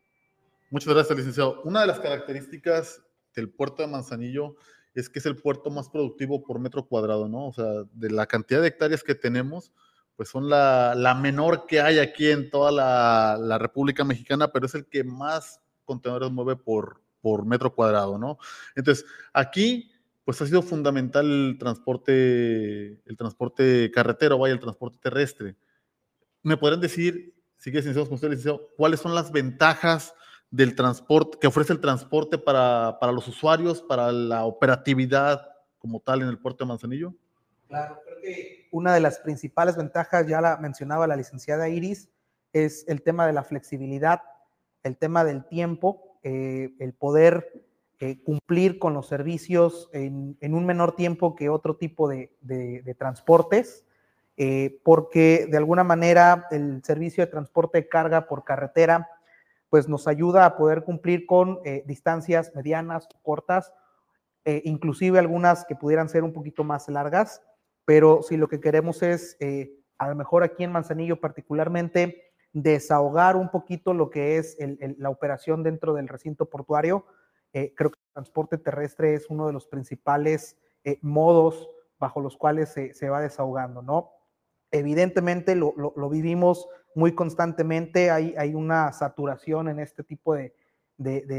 Muchas gracias, licenciado. Una de las características del puerto de Manzanillo es que es el puerto más productivo por metro cuadrado, ¿no? O sea, de la cantidad de hectáreas que tenemos, pues son la, menor que hay aquí en toda la, República Mexicana, pero es el que más contenedores mueve por, por metro cuadrado, ¿no? Entonces, aquí, pues ha sido fundamental el transporte, el transporte carretero, vaya, el transporte terrestre. ¿Me podrían decir, si quieres, con usted, cuáles son las ventajas del transporte, que ofrece el transporte para, para los usuarios, para la operatividad como tal en el puerto de Manzanillo? Claro, creo que una de las principales ventajas, ya la mencionaba la licenciada Iris, es el tema de la flexibilidad, el tema del tiempo, eh, el poder eh, cumplir con los servicios en, un menor tiempo que otro tipo de, transportes, eh, porque de alguna manera el servicio de transporte de carga por carretera pues nos ayuda a poder cumplir con distancias medianas, cortas, inclusive algunas que pudieran ser un poquito más largas pero si lo que queremos es, eh, a lo mejor aquí en Manzanillo particularmente, desahogar un poquito lo que es la operación dentro del recinto portuario, eh, creo que transporte terrestre es uno de los principales eh, modos bajo los cuales se, va desahogando, ¿no? Evidentemente lo, vivimos muy constantemente, hay, hay, una saturación en este tipo de,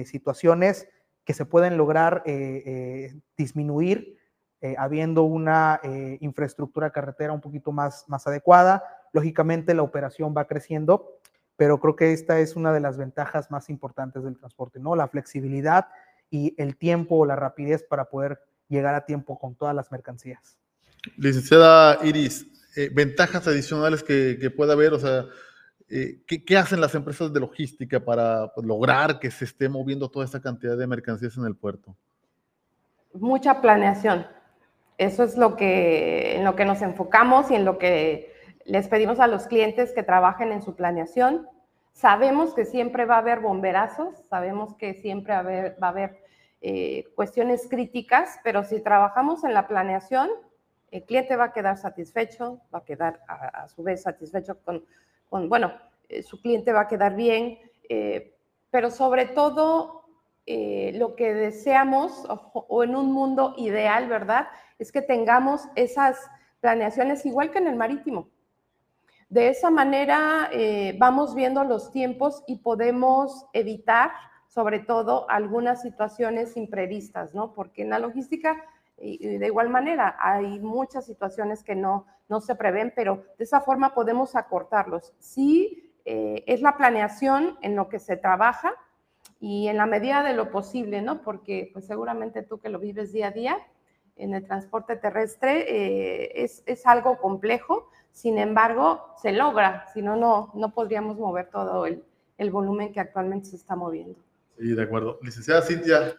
situaciones que se pueden lograr eh, eh, disminuir habiendo una infraestructura carretera un poquito más, más adecuada. Lógicamente la operación va creciendo, pero creo que esta es una de las ventajas más importantes del transporte, ¿no? La flexibilidad y el tiempo o la rapidez para poder llegar a tiempo con todas las mercancías. Licenciada Iris, eh, ventajas adicionales que, que pueda haber, o sea, eh, ¿qué, hacen las empresas de logística para pues, lograr que se esté moviendo toda esta cantidad de mercancías en el puerto? Mucha planeación. Eso es lo que, en lo que nos enfocamos y en lo que les pedimos a los clientes que trabajen en su planeación. Sabemos que siempre va a haber bomberazos, sabemos que siempre va a haber, eh, cuestiones críticas, pero si trabajamos en la planeación, el cliente va a quedar satisfecho, va a quedar a, su vez satisfecho con, bueno, eh, su cliente va a quedar bien, eh, pero sobre todo lo que deseamos o, en un mundo ideal, ¿verdad? Es que tengamos esas planeaciones igual que en el marítimo. De esa manera eh, vamos viendo los tiempos y podemos evitar, sobre todo, algunas situaciones imprevistas, ¿no? Porque en la logística, de igual manera, hay muchas situaciones que no, no se prevén, pero de esa forma podemos acortarlos. Sí, eh, es la planeación en lo que se trabaja y en la medida de lo posible, ¿no? Porque pues seguramente tú que lo vives día a día en el transporte terrestre eh, es, es algo complejo, sin embargo, se logra, si no, no podríamos mover todo el, volumen que actualmente se está moviendo. Sí, de acuerdo. Licenciada Cintia,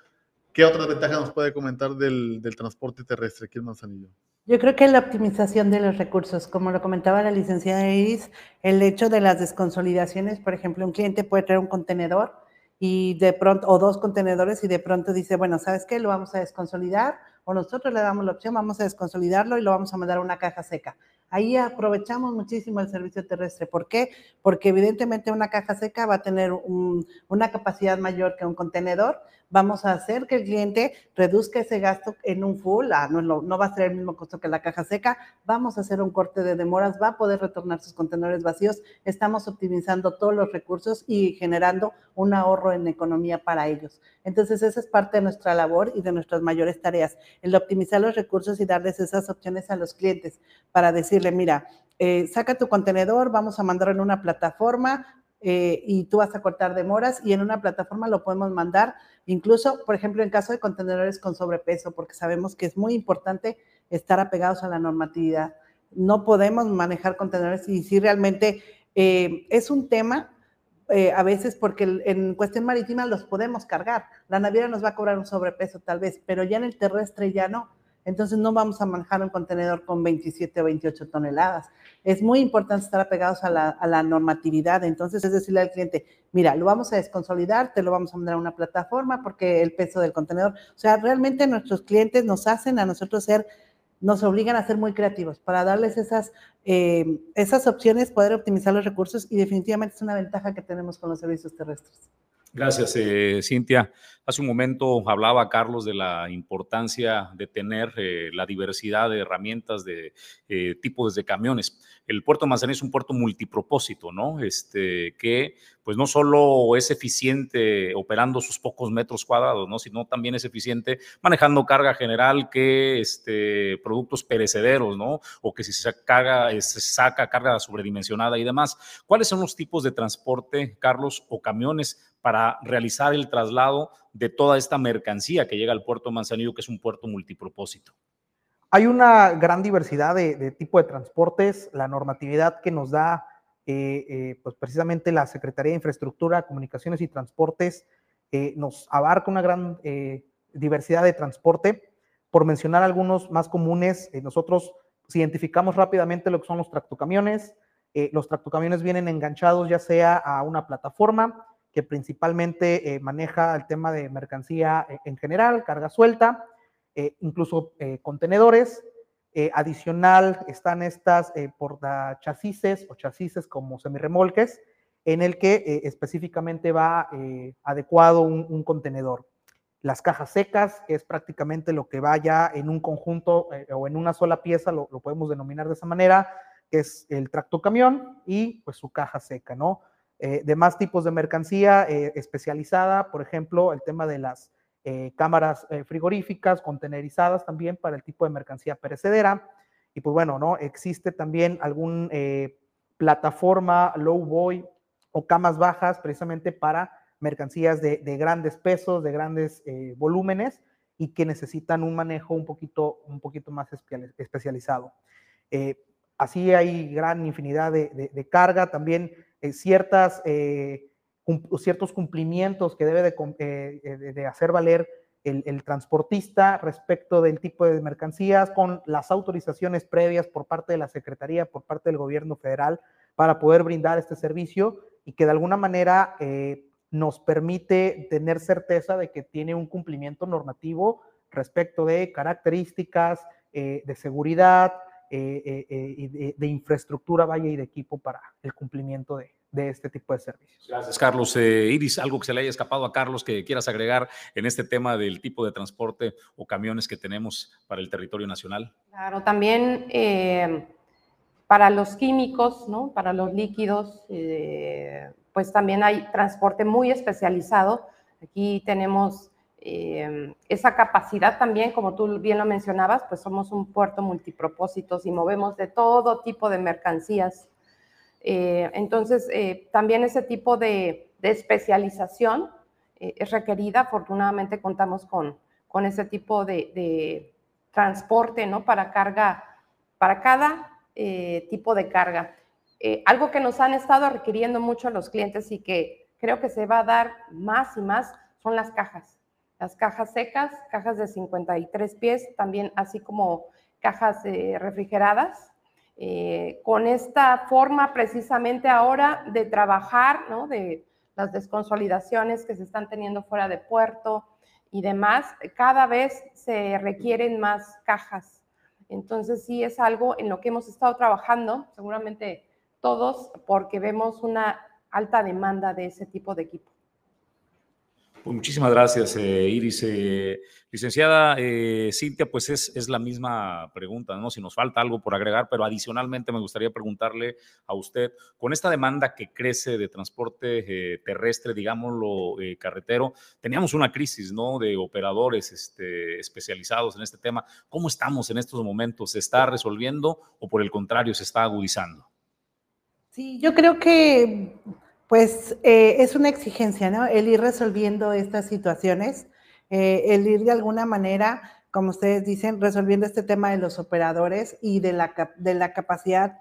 ¿qué otras ventajas nos puede comentar del, transporte terrestre aquí en Manzanillo? Yo creo que la optimización de los recursos, como lo comentaba la licenciada Iris, el hecho de las desconsolidaciones, por ejemplo, un cliente puede traer un contenedor y de pronto, o dos contenedores y de pronto dice, bueno, ¿sabes qué? Lo vamos a desconsolidar o nosotros le damos la opción, vamos a desconsolidarlo y lo vamos a mandar a una caja seca. Ahí aprovechamos muchísimo el servicio terrestre. ¿Por qué? Porque evidentemente una caja seca va a tener una capacidad mayor que un contenedor. Vamos a hacer que el cliente reduzca ese gasto en un full. Ah, no, no, va a ser el mismo costo que la caja seca. Vamos a hacer un corte de demoras. Va a poder retornar sus contenedores vacíos. Estamos optimizando todos los recursos y generando un ahorro en economía para ellos. Entonces, esa es parte de nuestra labor y de nuestras mayores tareas, el optimizar los recursos y darles esas opciones a los clientes para decirle, mira, eh, saca tu contenedor, vamos a mandarlo en una plataforma eh, y tú vas a cortar demoras y en una plataforma lo podemos mandar, incluso, por ejemplo, en caso de contenedores con sobrepeso, porque sabemos que es muy importante estar apegados a la normatividad. No podemos manejar contenedores y si realmente eh, es un tema eh, a veces porque en cuestión marítima los podemos cargar. La naviera nos va a cobrar un sobrepeso tal vez, pero ya en el terrestre ya no. Entonces no vamos a manejar un contenedor con 27 o 28 toneladas. Es muy importante estar apegados a la, a la normatividad. Entonces es decirle al cliente, mira, lo vamos a desconsolidar, te lo vamos a mandar a una plataforma porque el peso del contenedor. O sea, realmente nuestros clientes nos hacen a nosotros ser nos obligan a ser muy creativos para darles esas, eh, esas opciones, poder optimizar los recursos y definitivamente es una ventaja que tenemos con los servicios terrestres. Gracias, eh, Cintia. Hace un momento hablaba Carlos de la importancia de tener eh, la diversidad de herramientas de tipos de camiones. El puerto Manzanillo es un puerto multipropósito, ¿no? Este, que pues no solo es eficiente operando sus pocos metros cuadrados, ¿no? Sino también es eficiente manejando carga general que este, productos perecederos, ¿no? O que si se, se saca carga sobredimensionada y demás. ¿Cuáles son los tipos de transporte, Carlos, o camiones para realizar el traslado de toda esta mercancía que llega al puerto Manzanillo, que es un puerto multipropósito? Hay una gran diversidad de, de tipo de transportes. La normatividad que nos da eh, eh, pues precisamente la Secretaría de Infraestructura, Comunicaciones y Transportes eh, nos abarca una gran diversidad de transporte. Por mencionar algunos más comunes, nosotros identificamos rápidamente lo que son los tractocamiones. los tractocamiones vienen enganchados ya sea a una plataforma que principalmente maneja el tema de mercancía en general, carga suelta, incluso contenedores, eh, adicional están estas eh, chasis o chasis como semirremolques, en el que eh, específicamente va eh, adecuado un, contenedor. las cajas secas, es prácticamente lo que vaya en un conjunto eh, o en una sola pieza, lo, podemos denominar de esa manera, es el tractocamión y pues su caja seca, ¿no? Eh, demás tipos de mercancía eh, especializada, por ejemplo, el tema de las cámaras frigoríficas, contenerizadas también para el tipo de mercancía perecedera. Y pues bueno, ¿no? Existe también algún plataforma low boy o camas bajas precisamente para mercancías de, grandes pesos, de grandes eh, volúmenes y que necesitan un manejo un poquito, un poquito más especializado. Eh, así hay gran infinidad de, carga, también eh, ciertas, ciertos cumplimientos que debe de, hacer valer el, transportista respecto del tipo de mercancías con las autorizaciones previas por parte de la Secretaría, por parte del gobierno federal, para poder brindar este servicio y que de alguna manera nos permite tener certeza de que tiene un cumplimiento normativo respecto de características eh, de seguridad eh, eh, y de, infraestructura, vaya, y de equipo para el cumplimiento de, este tipo de servicios. Gracias, Carlos. Iris, algo que se le haya escapado a Carlos que quieras agregar en este tema del tipo de transporte o camiones que tenemos para el territorio nacional. Claro, también para los químicos, ¿no? para los líquidos pues también hay transporte muy especializado. Aquí tenemos eh, esa capacidad también, como tú bien lo mencionabas, pues somos un puerto multipropósitos y movemos de todo tipo de mercancías. Eh, entonces, eh, también ese tipo de, especialización es requerida. Afortunadamente contamos con, con ese tipo de, transporte, ¿no? Para carga, para cada tipo de carga. Eh, algo que nos han estado requiriendo mucho los clientes y que creo que se va a dar más y más son las cajas. Las cajas secas, cajas de 53 pies, también así como cajas eh, refrigeradas. Eh, con esta forma precisamente ahora de trabajar, ¿no? de las desconsolidaciones que se están teniendo fuera de puerto y demás, cada vez se requieren más cajas. Entonces sí es algo en lo que hemos estado trabajando, seguramente todos porque vemos una alta demanda de ese tipo de equipo. Pues muchísimas gracias, eh, Iris. Eh, licenciada eh, Cintia, pues es, la misma pregunta, ¿no? Si nos falta algo por agregar, pero adicionalmente me gustaría preguntarle a usted, con esta demanda que crece de transporte terrestre, digámoslo, carretero, teníamos una crisis, ¿no? De operadores este, especializados en este tema. ¿Cómo estamos en estos momentos? ¿Se está resolviendo o por el contrario se está agudizando? Sí, yo creo que pues eh, es una exigencia, ¿no? El ir resolviendo estas situaciones, eh, el ir de alguna manera, como ustedes dicen, resolviendo este tema de los operadores y de la, de la capacidad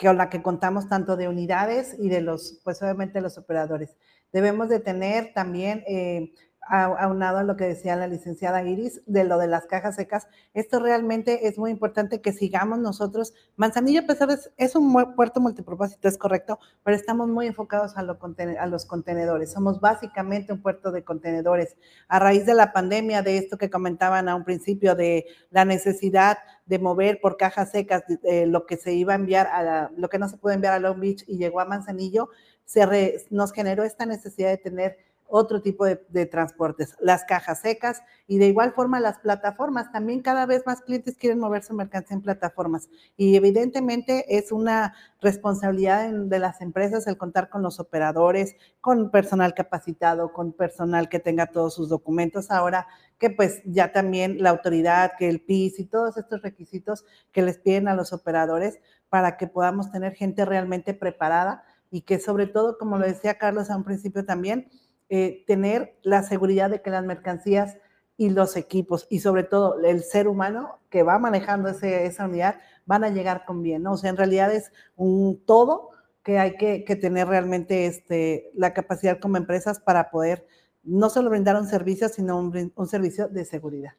con la que contamos tanto de unidades y de los, pues obviamente los operadores. Debemos de tener también eh, aunado a lo que decía la licenciada Iris de lo de las cajas secas, esto realmente es muy importante que sigamos nosotros. Manzanillo, a pesar de es un puerto multipropósito, es correcto, pero estamos muy enfocados a, los contenedores. Somos básicamente un puerto de contenedores. A raíz de la pandemia, de esto que comentaban a un principio, de la necesidad de mover por cajas secas lo que se iba a enviar a lo que no se puede enviar a Long Beach y llegó a Manzanillo, se nos generó esta necesidad de tener otro tipo de, transportes, las cajas secas y de igual forma las plataformas. También cada vez más clientes quieren mover su mercancía en plataformas y evidentemente es una responsabilidad de las empresas el contar con los operadores, con personal capacitado, con personal que tenga todos sus documentos. Ahora que pues ya también la autoridad, que el PIS y todos estos requisitos que les piden a los operadores para que podamos tener gente realmente preparada y que sobre todo, como lo decía Carlos a un principio también, eh, tener la seguridad de que las mercancías y los equipos y sobre todo el ser humano que va manejando esa unidad van a llegar con bien, ¿no? O sea, en realidad es un todo que hay que, tener realmente este, la capacidad como empresas para poder no solo brindar un servicio, sino un, servicio de seguridad.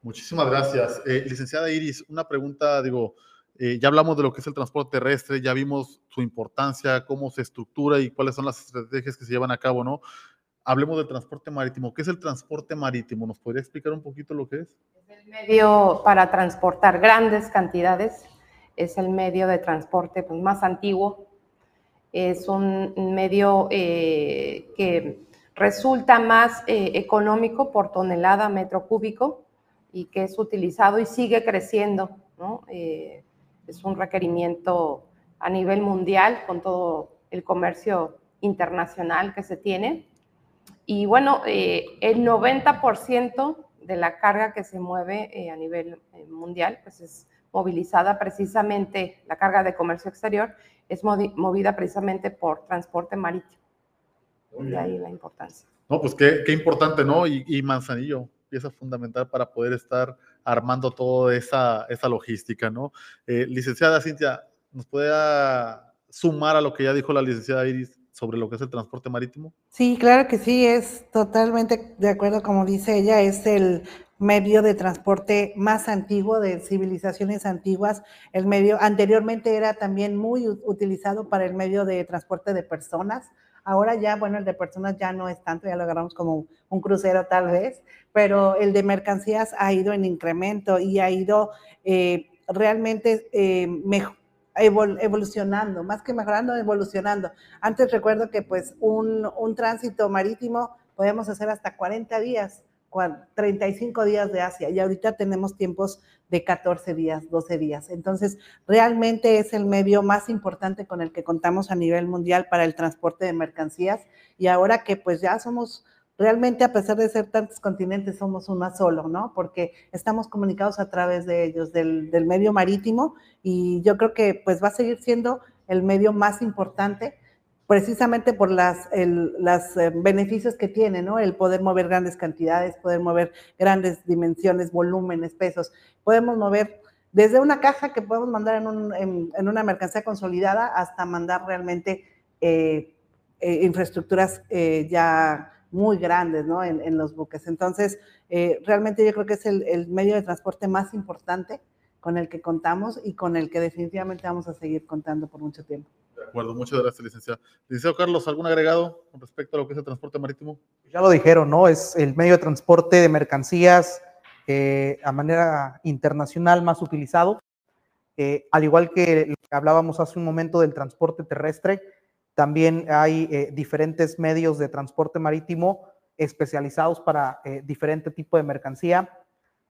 Muchísimas gracias. Eh, licenciada Iris, una pregunta, digo, eh, ya hablamos de lo que es el transporte terrestre, ya vimos su importancia, cómo se estructura y cuáles son las estrategias que se llevan a cabo, ¿no? hablemos del transporte marítimo. ¿Qué es el transporte marítimo? ¿Nos podría explicar un poquito lo que es? Es el medio para transportar grandes cantidades. Es el medio de transporte pues, más antiguo. Es un medio eh, que resulta más eh, económico por tonelada metro cúbico y que es utilizado y sigue creciendo. ¿no? Es un requerimiento a nivel mundial con todo el comercio internacional que se tiene. Y bueno, eh, el 90% de la carga que se mueve a nivel mundial pues es movilizada precisamente, la carga de comercio exterior es movida precisamente por transporte marítimo. De ahí la importancia. No, pues qué, qué importante, ¿no? Y, y, Manzanillo, pieza fundamental para poder estar armando toda esa, esa logística, ¿no? Eh, licenciada Cintia, ¿nos puede sumar a lo que ya dijo la licenciada Iris sobre lo que es el transporte marítimo? Sí, claro que sí, es totalmente de acuerdo, como dice ella, es el medio de transporte más antiguo de civilizaciones antiguas. El medio anteriormente era también muy utilizado para el medio de transporte de personas. Ahora ya, bueno, el de personas ya no es tanto, ya lo agarramos como un crucero tal vez, pero el de mercancías ha ido en incremento y ha ido eh, realmente eh, evolucionando, más que mejorando, evolucionando. Antes recuerdo que pues un, un tránsito marítimo podemos hacer hasta 40 días 35 días de Asia y ahorita tenemos tiempos de 14 días, 12 días. Entonces, realmente es el medio más importante con el que contamos a nivel mundial para el transporte de mercancías y ahora que pues ya somos realmente a pesar de ser tantos continentes, somos uno solo, ¿no? Porque estamos comunicados a través de ellos, del, del medio marítimo, y yo creo que pues va a seguir siendo el medio más importante precisamente por las, las eh, beneficios que tiene, ¿no? El poder mover grandes cantidades, poder mover grandes dimensiones, volúmenes, pesos. Podemos mover desde una caja que podemos mandar en, una mercancía consolidada hasta mandar realmente eh, eh, infraestructuras ya muy grandes, ¿no? En, los buques. Entonces, realmente yo creo que es el medio de transporte más importante con el que contamos y con el que definitivamente vamos a seguir contando por mucho tiempo. De acuerdo, muchas gracias, licenciado. Licenciado Carlos, ¿algún agregado con respecto a lo que es el transporte marítimo? Ya lo dijeron, ¿no? Es el medio de transporte de mercancías eh, a manera internacional más utilizado. Eh, al igual que hablábamos hace un momento del transporte terrestre, también hay eh, diferentes medios de transporte marítimo especializados para diferente tipo de mercancía.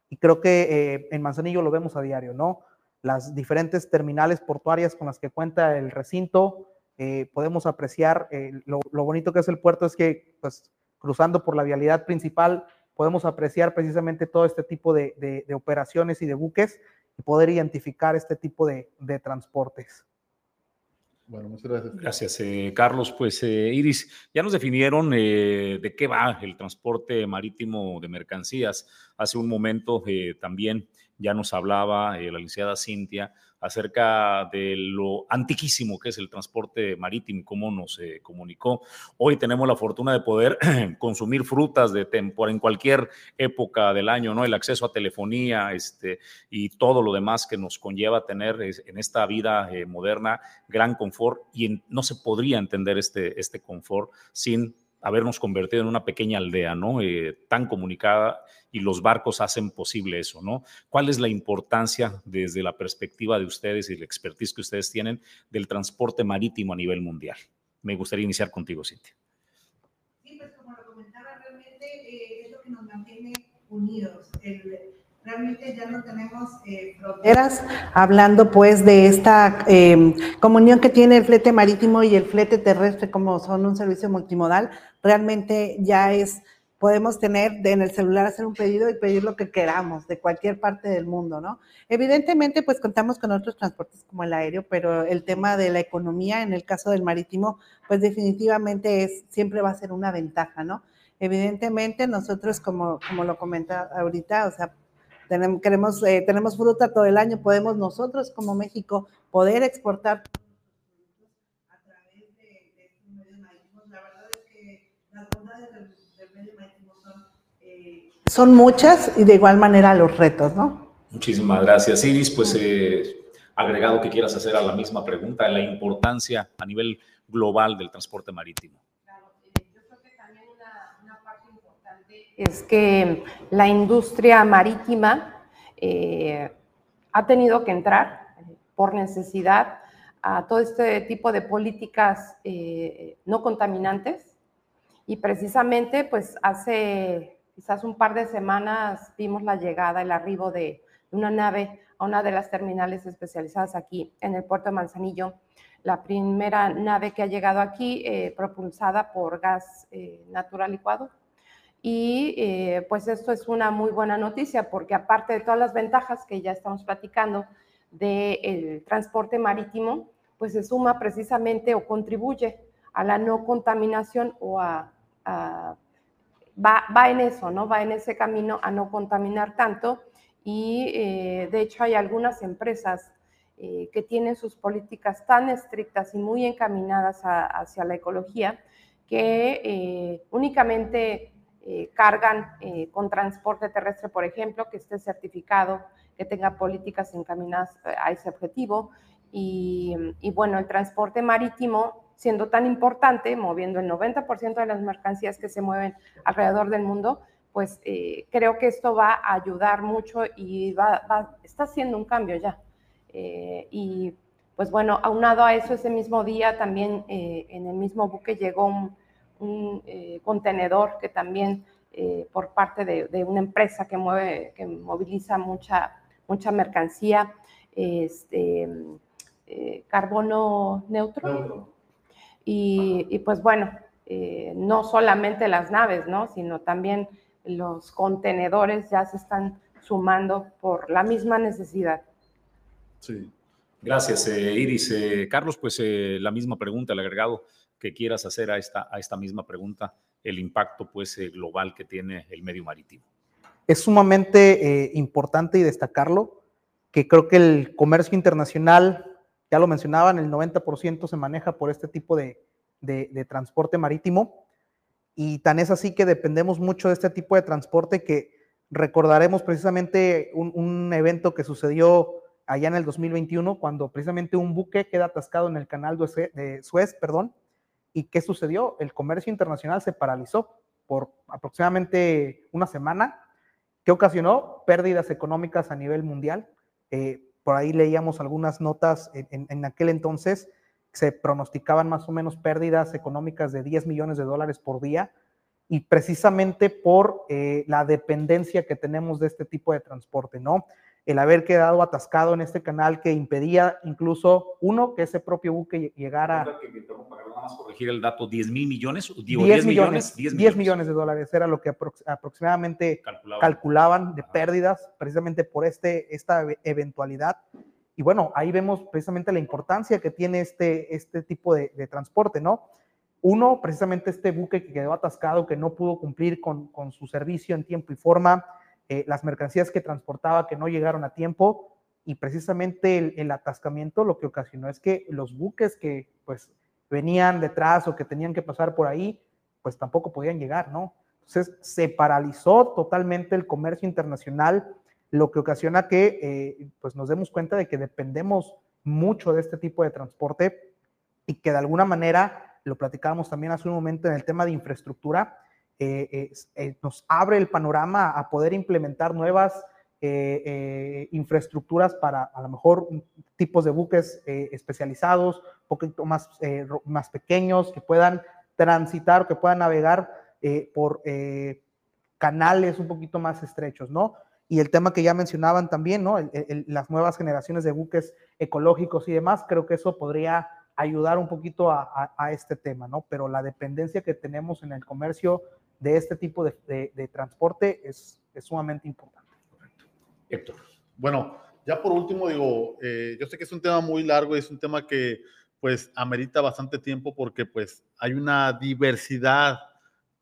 Y creo que en Manzanillo lo vemos a diario, ¿no? Las diferentes terminales portuarias con las que cuenta el recinto. Eh, podemos apreciar eh, lo, bonito que es el puerto, es que pues, cruzando por la vialidad principal podemos apreciar precisamente todo este tipo de, operaciones y de buques y poder identificar este tipo de, transportes. Bueno, muchas gracias. Gracias, eh, Carlos. Pues, Iris, ya nos definieron de qué va el transporte marítimo de mercancías. Hace un momento también ya nos hablaba eh, la licenciada Cintia acerca de lo antiquísimo que es el transporte marítimo, cómo nos eh, comunicó. Hoy tenemos la fortuna de poder [clears throat] consumir frutas de temporada en cualquier época del año, ¿no? El acceso a telefonía este, y todo lo demás que nos conlleva tener en esta vida eh, moderna gran confort y no se podría entender este, este confort sin habernos convertido en una pequeña aldea, ¿no? Eh, tan comunicada y los barcos hacen posible eso, ¿no? ¿Cuál es la importancia desde la perspectiva de ustedes y la expertise que ustedes tienen del transporte marítimo a nivel mundial? Me gustaría iniciar contigo, Cintia. Sí, pues como lo comentaba, realmente eh, es lo que nos mantiene unidos. El, realmente ya no tenemos eh, fronteras, hablando pues de esta em, comunión que tiene el flete marítimo y el flete terrestre como son un servicio multimodal, realmente ya es, podemos tener en el celular hacer un pedido y pedir lo que queramos de cualquier parte del mundo, ¿no? Evidentemente pues contamos con otros transportes como el aéreo, pero el tema de la economía en el caso del marítimo pues definitivamente es, siempre va a ser una ventaja, ¿no? Evidentemente nosotros como, como lo comenta ahorita, o sea, tenemos, queremos, eh, tenemos fruta todo el año, podemos nosotros como México poder exportar son, eh, son muchas y de igual manera los retos, ¿no? Muchísimas gracias, Iris. Pues eh, agregado que quieras hacer a la misma pregunta, la importancia a nivel global del transporte marítimo. Es que la industria marítima eh, ha tenido que entrar por necesidad a todo este tipo de políticas eh, no contaminantes Y precisamente, pues hace quizás un par de semanas vimos la llegada, el arribo de una nave a una de las terminales especializadas aquí en el puerto de Manzanillo. La primera nave que ha llegado aquí eh, propulsada por gas eh, natural licuado. Y eh, pues esto es una muy buena noticia porque aparte de todas las ventajas que ya estamos platicando del transporte marítimo, pues se suma precisamente o contribuye a la no contaminación o a, va, va, en eso, ¿no? Va en ese camino a no contaminar tanto y eh, de hecho hay algunas empresas eh, que tienen sus políticas tan estrictas y muy encaminadas hacia la ecología que eh, cargan con transporte terrestre, por ejemplo, que esté certificado, que tenga políticas encaminadas a ese objetivo. Y, y bueno, el transporte marítimo siendo tan importante, moviendo el 90% de las mercancías que se mueven alrededor del mundo, pues eh, creo que esto va a ayudar mucho y va, está haciendo un cambio ya. Eh, y pues bueno, aunado a eso, ese mismo día también eh, en el mismo buque llegó un, contenedor que también por parte de, una empresa que mueve, que moviliza mucha, mucha mercancía, este, carbono neutro. Y, pues bueno, eh, no solamente las naves, ¿no? Sino también los contenedores ya se están sumando por la misma necesidad. Sí. Gracias, eh, Iris. Eh, Carlos, pues la misma pregunta, el agregado que quieras hacer a esta, a esta misma pregunta, el impacto pues global que tiene el medio marítimo. Es sumamente importante y destacarlo, que creo que el comercio internacional ya lo mencionaban, el 90% se maneja por este tipo de, transporte marítimo. Y tan es así que dependemos mucho de este tipo de transporte que recordaremos precisamente un, evento que sucedió allá en el 2021, cuando precisamente un buque queda atascado en el canal de Suez, perdón, ¿y qué sucedió? El comercio internacional se paralizó por aproximadamente una semana, que ocasionó pérdidas económicas a nivel mundial. Eh, por ahí leíamos algunas notas en, aquel entonces, se pronosticaban más o menos pérdidas económicas de 10 millones de dólares por día y precisamente por eh, la dependencia que tenemos de este tipo de transporte, ¿no? El haber quedado atascado en este canal que impedía incluso, uno, que ese propio buque llegara... Nada más corregir el dato, 10 mil millones, digo, 10, millones, 10 millones. de dólares era lo que aproximadamente calculaban. de pérdidas precisamente por este, esta eventualidad. Y bueno, ahí vemos precisamente la importancia que tiene este, este tipo de, transporte, ¿no? Uno, precisamente este buque que quedó atascado, que no pudo cumplir con, con su servicio en tiempo y forma, eh, las mercancías que transportaba que no llegaron a tiempo y precisamente el, atascamiento lo que ocasionó es que los buques que pues venían detrás o que tenían que pasar por ahí, pues tampoco podían llegar, ¿no? Entonces se paralizó totalmente el comercio internacional, lo que ocasiona que eh, pues nos demos cuenta de que dependemos mucho de este tipo de transporte y que de alguna manera, lo platicábamos también hace un momento en el tema de infraestructura, eh, eh, nos abre el panorama a poder implementar nuevas infraestructuras para a lo mejor tipos de buques especializados poquito más, eh, más pequeños, que puedan transitar, que puedan navegar eh, por eh, canales un poquito más estrechos, ¿no? Y el tema que ya mencionaban también, ¿no? las nuevas generaciones de buques ecológicos y demás, creo que eso podría ayudar un poquito a, a, este tema, ¿no? Pero la dependencia que tenemos en el comercio de este tipo de, de, transporte es, es, sumamente importante. Héctor. Bueno, ya por último digo, yo sé que es un tema muy largo y es un tema que pues amerita bastante tiempo porque pues hay una diversidad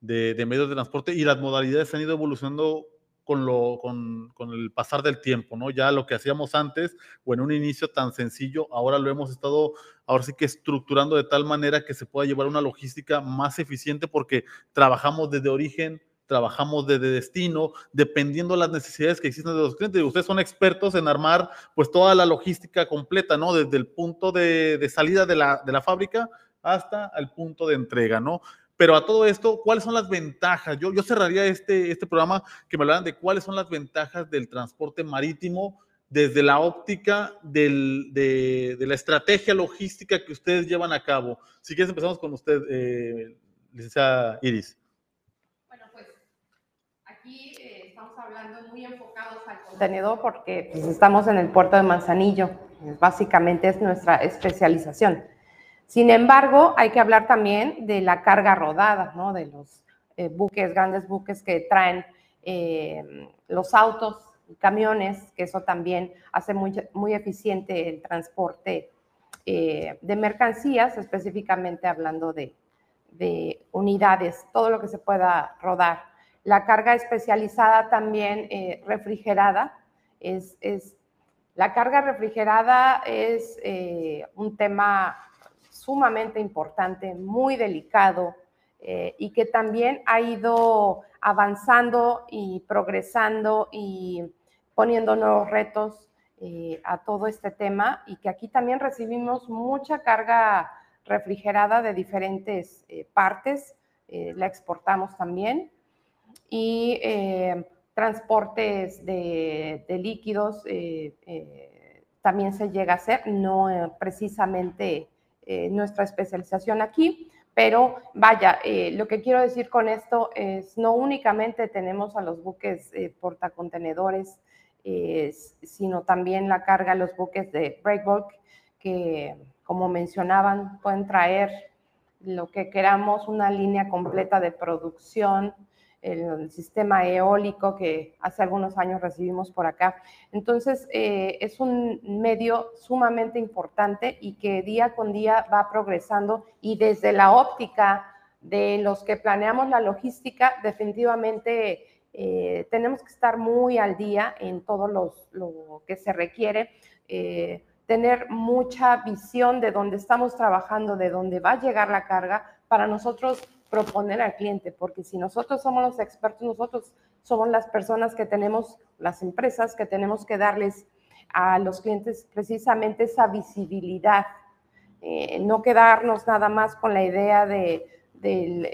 de, medios de transporte y las modalidades han ido evolucionando con, lo, con, con, el pasar del tiempo, ¿no? Ya lo que hacíamos antes o en un inicio tan sencillo, ahora lo hemos estado, ahora sí que estructurando de tal manera que se pueda llevar una logística más eficiente porque trabajamos desde origen trabajamos de, destino, dependiendo de las necesidades que existen de los clientes. Ustedes son expertos en armar pues toda la logística completa, ¿no? Desde el punto de, salida de la, de la, fábrica hasta el punto de entrega, ¿no? Pero a todo esto, ¿cuáles son las ventajas? Yo, yo cerraría este, este programa que me hablaran de cuáles son las ventajas del transporte marítimo desde la óptica del, de, de, la estrategia logística que ustedes llevan a cabo. Si quieres, empezamos con usted, eh, licenciada Iris. Bueno, pues aquí eh, estamos hablando muy enfocados al contenedor porque pues, estamos en el puerto de Manzanillo. Básicamente es nuestra especialización. Sin embargo, hay que hablar también de la carga rodada, ¿no? De los eh, buques, grandes buques que traen eh, los autos camiones, que eso también hace muy, muy eficiente el transporte eh, de mercancías, específicamente hablando de, de, unidades, todo lo que se pueda rodar. La carga especializada también refrigerada es, es, la carga refrigerada es un tema sumamente importante, muy delicado eh, y que también ha ido avanzando y progresando y poniendo nuevos retos eh, a todo este tema y que aquí también recibimos mucha carga refrigerada de diferentes eh, partes, la exportamos también y transportes de, de líquidos también se llega a hacer, no precisamente eh, nuestra especialización aquí. Pero vaya, eh, lo que quiero decir con esto es no únicamente tenemos a los buques eh, portacontenedores, sino también la carga los buques de breakbulk, que como mencionaban, pueden traer lo que queramos, una línea completa de producción, el, sistema eólico que hace algunos años recibimos por acá. Entonces, eh, es un medio sumamente importante y que día con día va progresando y desde la óptica de los que planeamos la logística, definitivamente eh, tenemos que estar muy al día en todo lo que se requiere. Eh, tener mucha visión de dónde estamos trabajando, de dónde va a llegar la carga, para nosotros proponer al cliente, porque si nosotros somos los expertos, nosotros somos las personas que tenemos, las empresas que tenemos que darles a los clientes precisamente esa visibilidad, eh, no quedarnos nada más con la idea de, del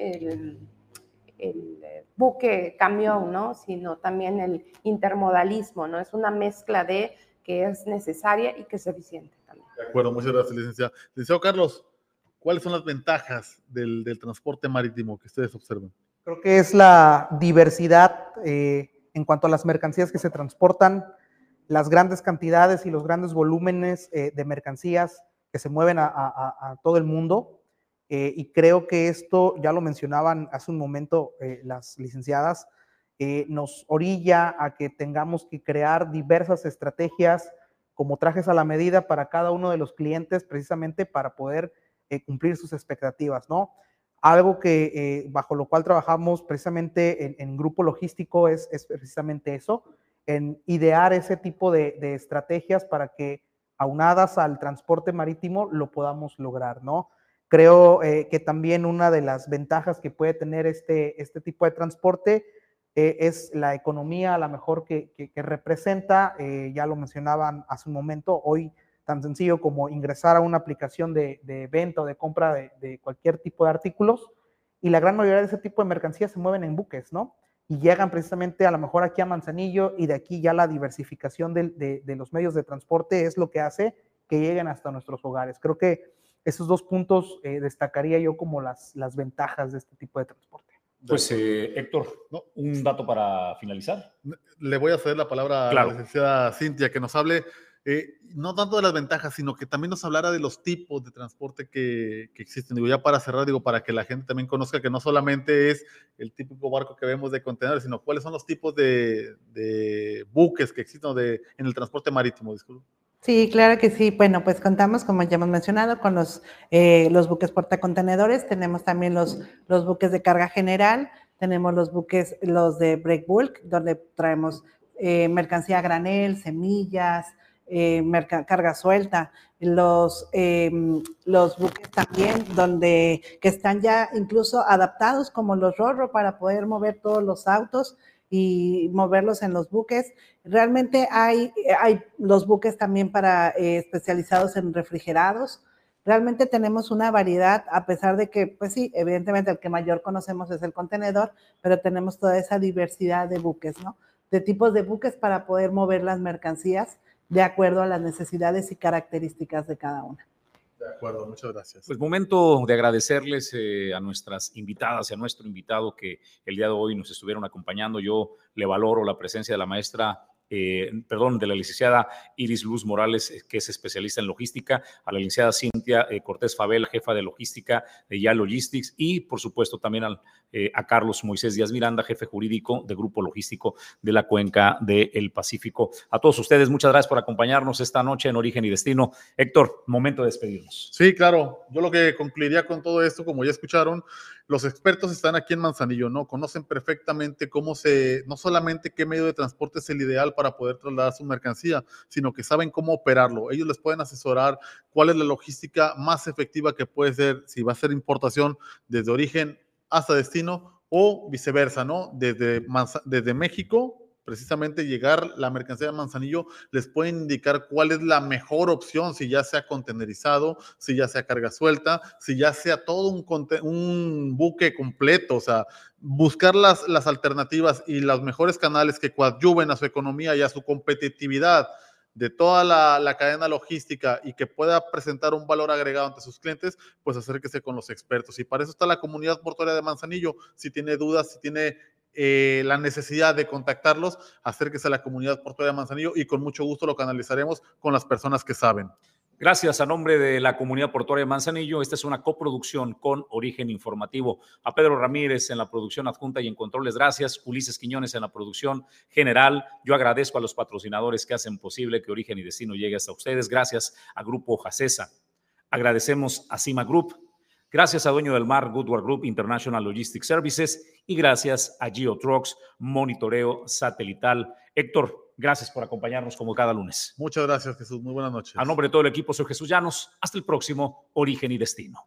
el, buque camión, ¿no? sino también el intermodalismo, ¿no? Es una mezcla de que es necesaria y que es eficiente también. De acuerdo, muchas gracias, licenciado. Licenciado Carlos, ¿Cuáles son las ventajas del, transporte marítimo que ustedes observan? Creo que es la diversidad eh, en cuanto a las mercancías que se transportan, las grandes cantidades y los grandes volúmenes eh, de mercancías que se mueven a, todo el mundo. Eh, y creo que esto, ya lo mencionaban hace un momento las licenciadas, nos orilla a que tengamos que crear diversas estrategias como trajes a la medida para cada uno de los clientes, precisamente para poder eh, cumplir sus expectativas, ¿no? Algo que eh, bajo lo cual trabajamos precisamente en, grupo logístico es, precisamente eso, en idear ese tipo de, estrategias para que aunadas al transporte marítimo lo podamos lograr, ¿no? Creo eh, que también una de las ventajas que puede tener este, este tipo de transporte es la economía a la mejor que, que representa, ya lo mencionaban hace un momento, hoy tan sencillo como ingresar a una aplicación de, venta o de compra de, cualquier tipo de artículos y la gran mayoría de ese tipo de mercancías se mueven en buques, ¿no? Y llegan precisamente a lo mejor aquí a Manzanillo y de aquí ya la diversificación de, los medios de transporte es lo que hace que lleguen hasta nuestros hogares. Creo que esos dos puntos eh, destacaría yo como las, las ventajas de este tipo de transporte. Pues eh, Héctor, un dato para finalizar. Le voy a ceder la palabra a la licenciada Cintia que nos hable eh, no tanto de las ventajas, sino que también nos hablara de los tipos de transporte que, existen. Digo, ya para cerrar, digo, para que la gente también conozca que no solamente es el típico barco que vemos de contenedores, sino cuáles son los tipos de, buques que existen de, en el transporte marítimo. Sí, claro que sí. Bueno, pues contamos, como ya hemos mencionado, con los, eh, los buques portacontenedores, tenemos también los, los buques de carga general, tenemos los buques, los de break bulk, donde traemos eh, mercancía a granel, semillas, eh, carga suelta, los, em, los buques también, donde que están ya incluso adaptados como los RORO para poder mover todos los autos y moverlos en los buques. Realmente hay, hay los buques también para eh, especializados en refrigerados. Realmente tenemos una variedad, a pesar de que, pues sí, evidentemente el que mayor conocemos es el contenedor, pero tenemos toda esa diversidad de buques, ¿no? De tipos de buques para poder mover las mercancías de acuerdo a las necesidades y características de cada una. De acuerdo, muchas gracias. Pues momento de agradecerles eh, a nuestras invitadas y a nuestro invitado que el día de hoy nos estuvieron acompañando. Yo le valoro la presencia de la maestra eh, perdón, de la licenciada Iris Luz Morales, eh, que es especialista en logística, a la licenciada Cintia eh, Cortés Favela, jefa de logística de Ya Logistics, y por supuesto también al, a Carlos Moisés Díaz Miranda, jefe jurídico de Grupo Logístico de la Cuenca del Pacífico. A todos ustedes, muchas gracias por acompañarnos esta noche en Origen y Destino. Héctor, momento de despedirnos. Sí, claro. Yo lo que concluiría con todo esto, como ya escucharon, los expertos están aquí en Manzanillo, ¿no? Conocen perfectamente cómo se, no solamente qué medio de transporte es el ideal para poder trasladar su mercancía, sino que saben cómo operarlo. Ellos les pueden asesorar cuál es la logística más efectiva que puede ser, si va a ser importación desde origen hasta destino o viceversa, ¿no? Desde, desde México precisamente llegar la mercancía de Manzanillo, les pueden indicar cuál es la mejor opción, si ya sea contenerizado, si ya sea carga suelta, si ya sea todo un, buque completo, o sea, buscar las, las alternativas y los mejores canales que coadyuven a su economía y a su competitividad de toda la, la, cadena logística y que pueda presentar un valor agregado ante sus clientes, pues acérquese con los expertos. Y para eso está la comunidad portuaria de Manzanillo. Si tiene dudas, si tiene eh, la necesidad de contactarlos, acérquese a la comunidad portuaria de Manzanillo y con mucho gusto lo canalizaremos con las personas que saben. Gracias a nombre de la comunidad portuaria de Manzanillo. Esta es una coproducción con origen informativo. A Pedro Ramírez en la producción adjunta y en controles, gracias. Ulises Quiñones en la producción general. Yo agradezco a los patrocinadores que hacen posible que Origen y Destino llegue hasta ustedes. Gracias a Grupo Jacesa. Agradecemos a Cima Group, Gracias a Dueño del Mar, Goodward Group International Logistics Services y gracias a GeoTrucks Monitoreo Satelital. Héctor, gracias por acompañarnos como cada lunes. Muchas gracias, Jesús. Muy buenas noches. A nombre de todo el equipo, soy Jesús Llanos. Hasta el próximo Origen y Destino.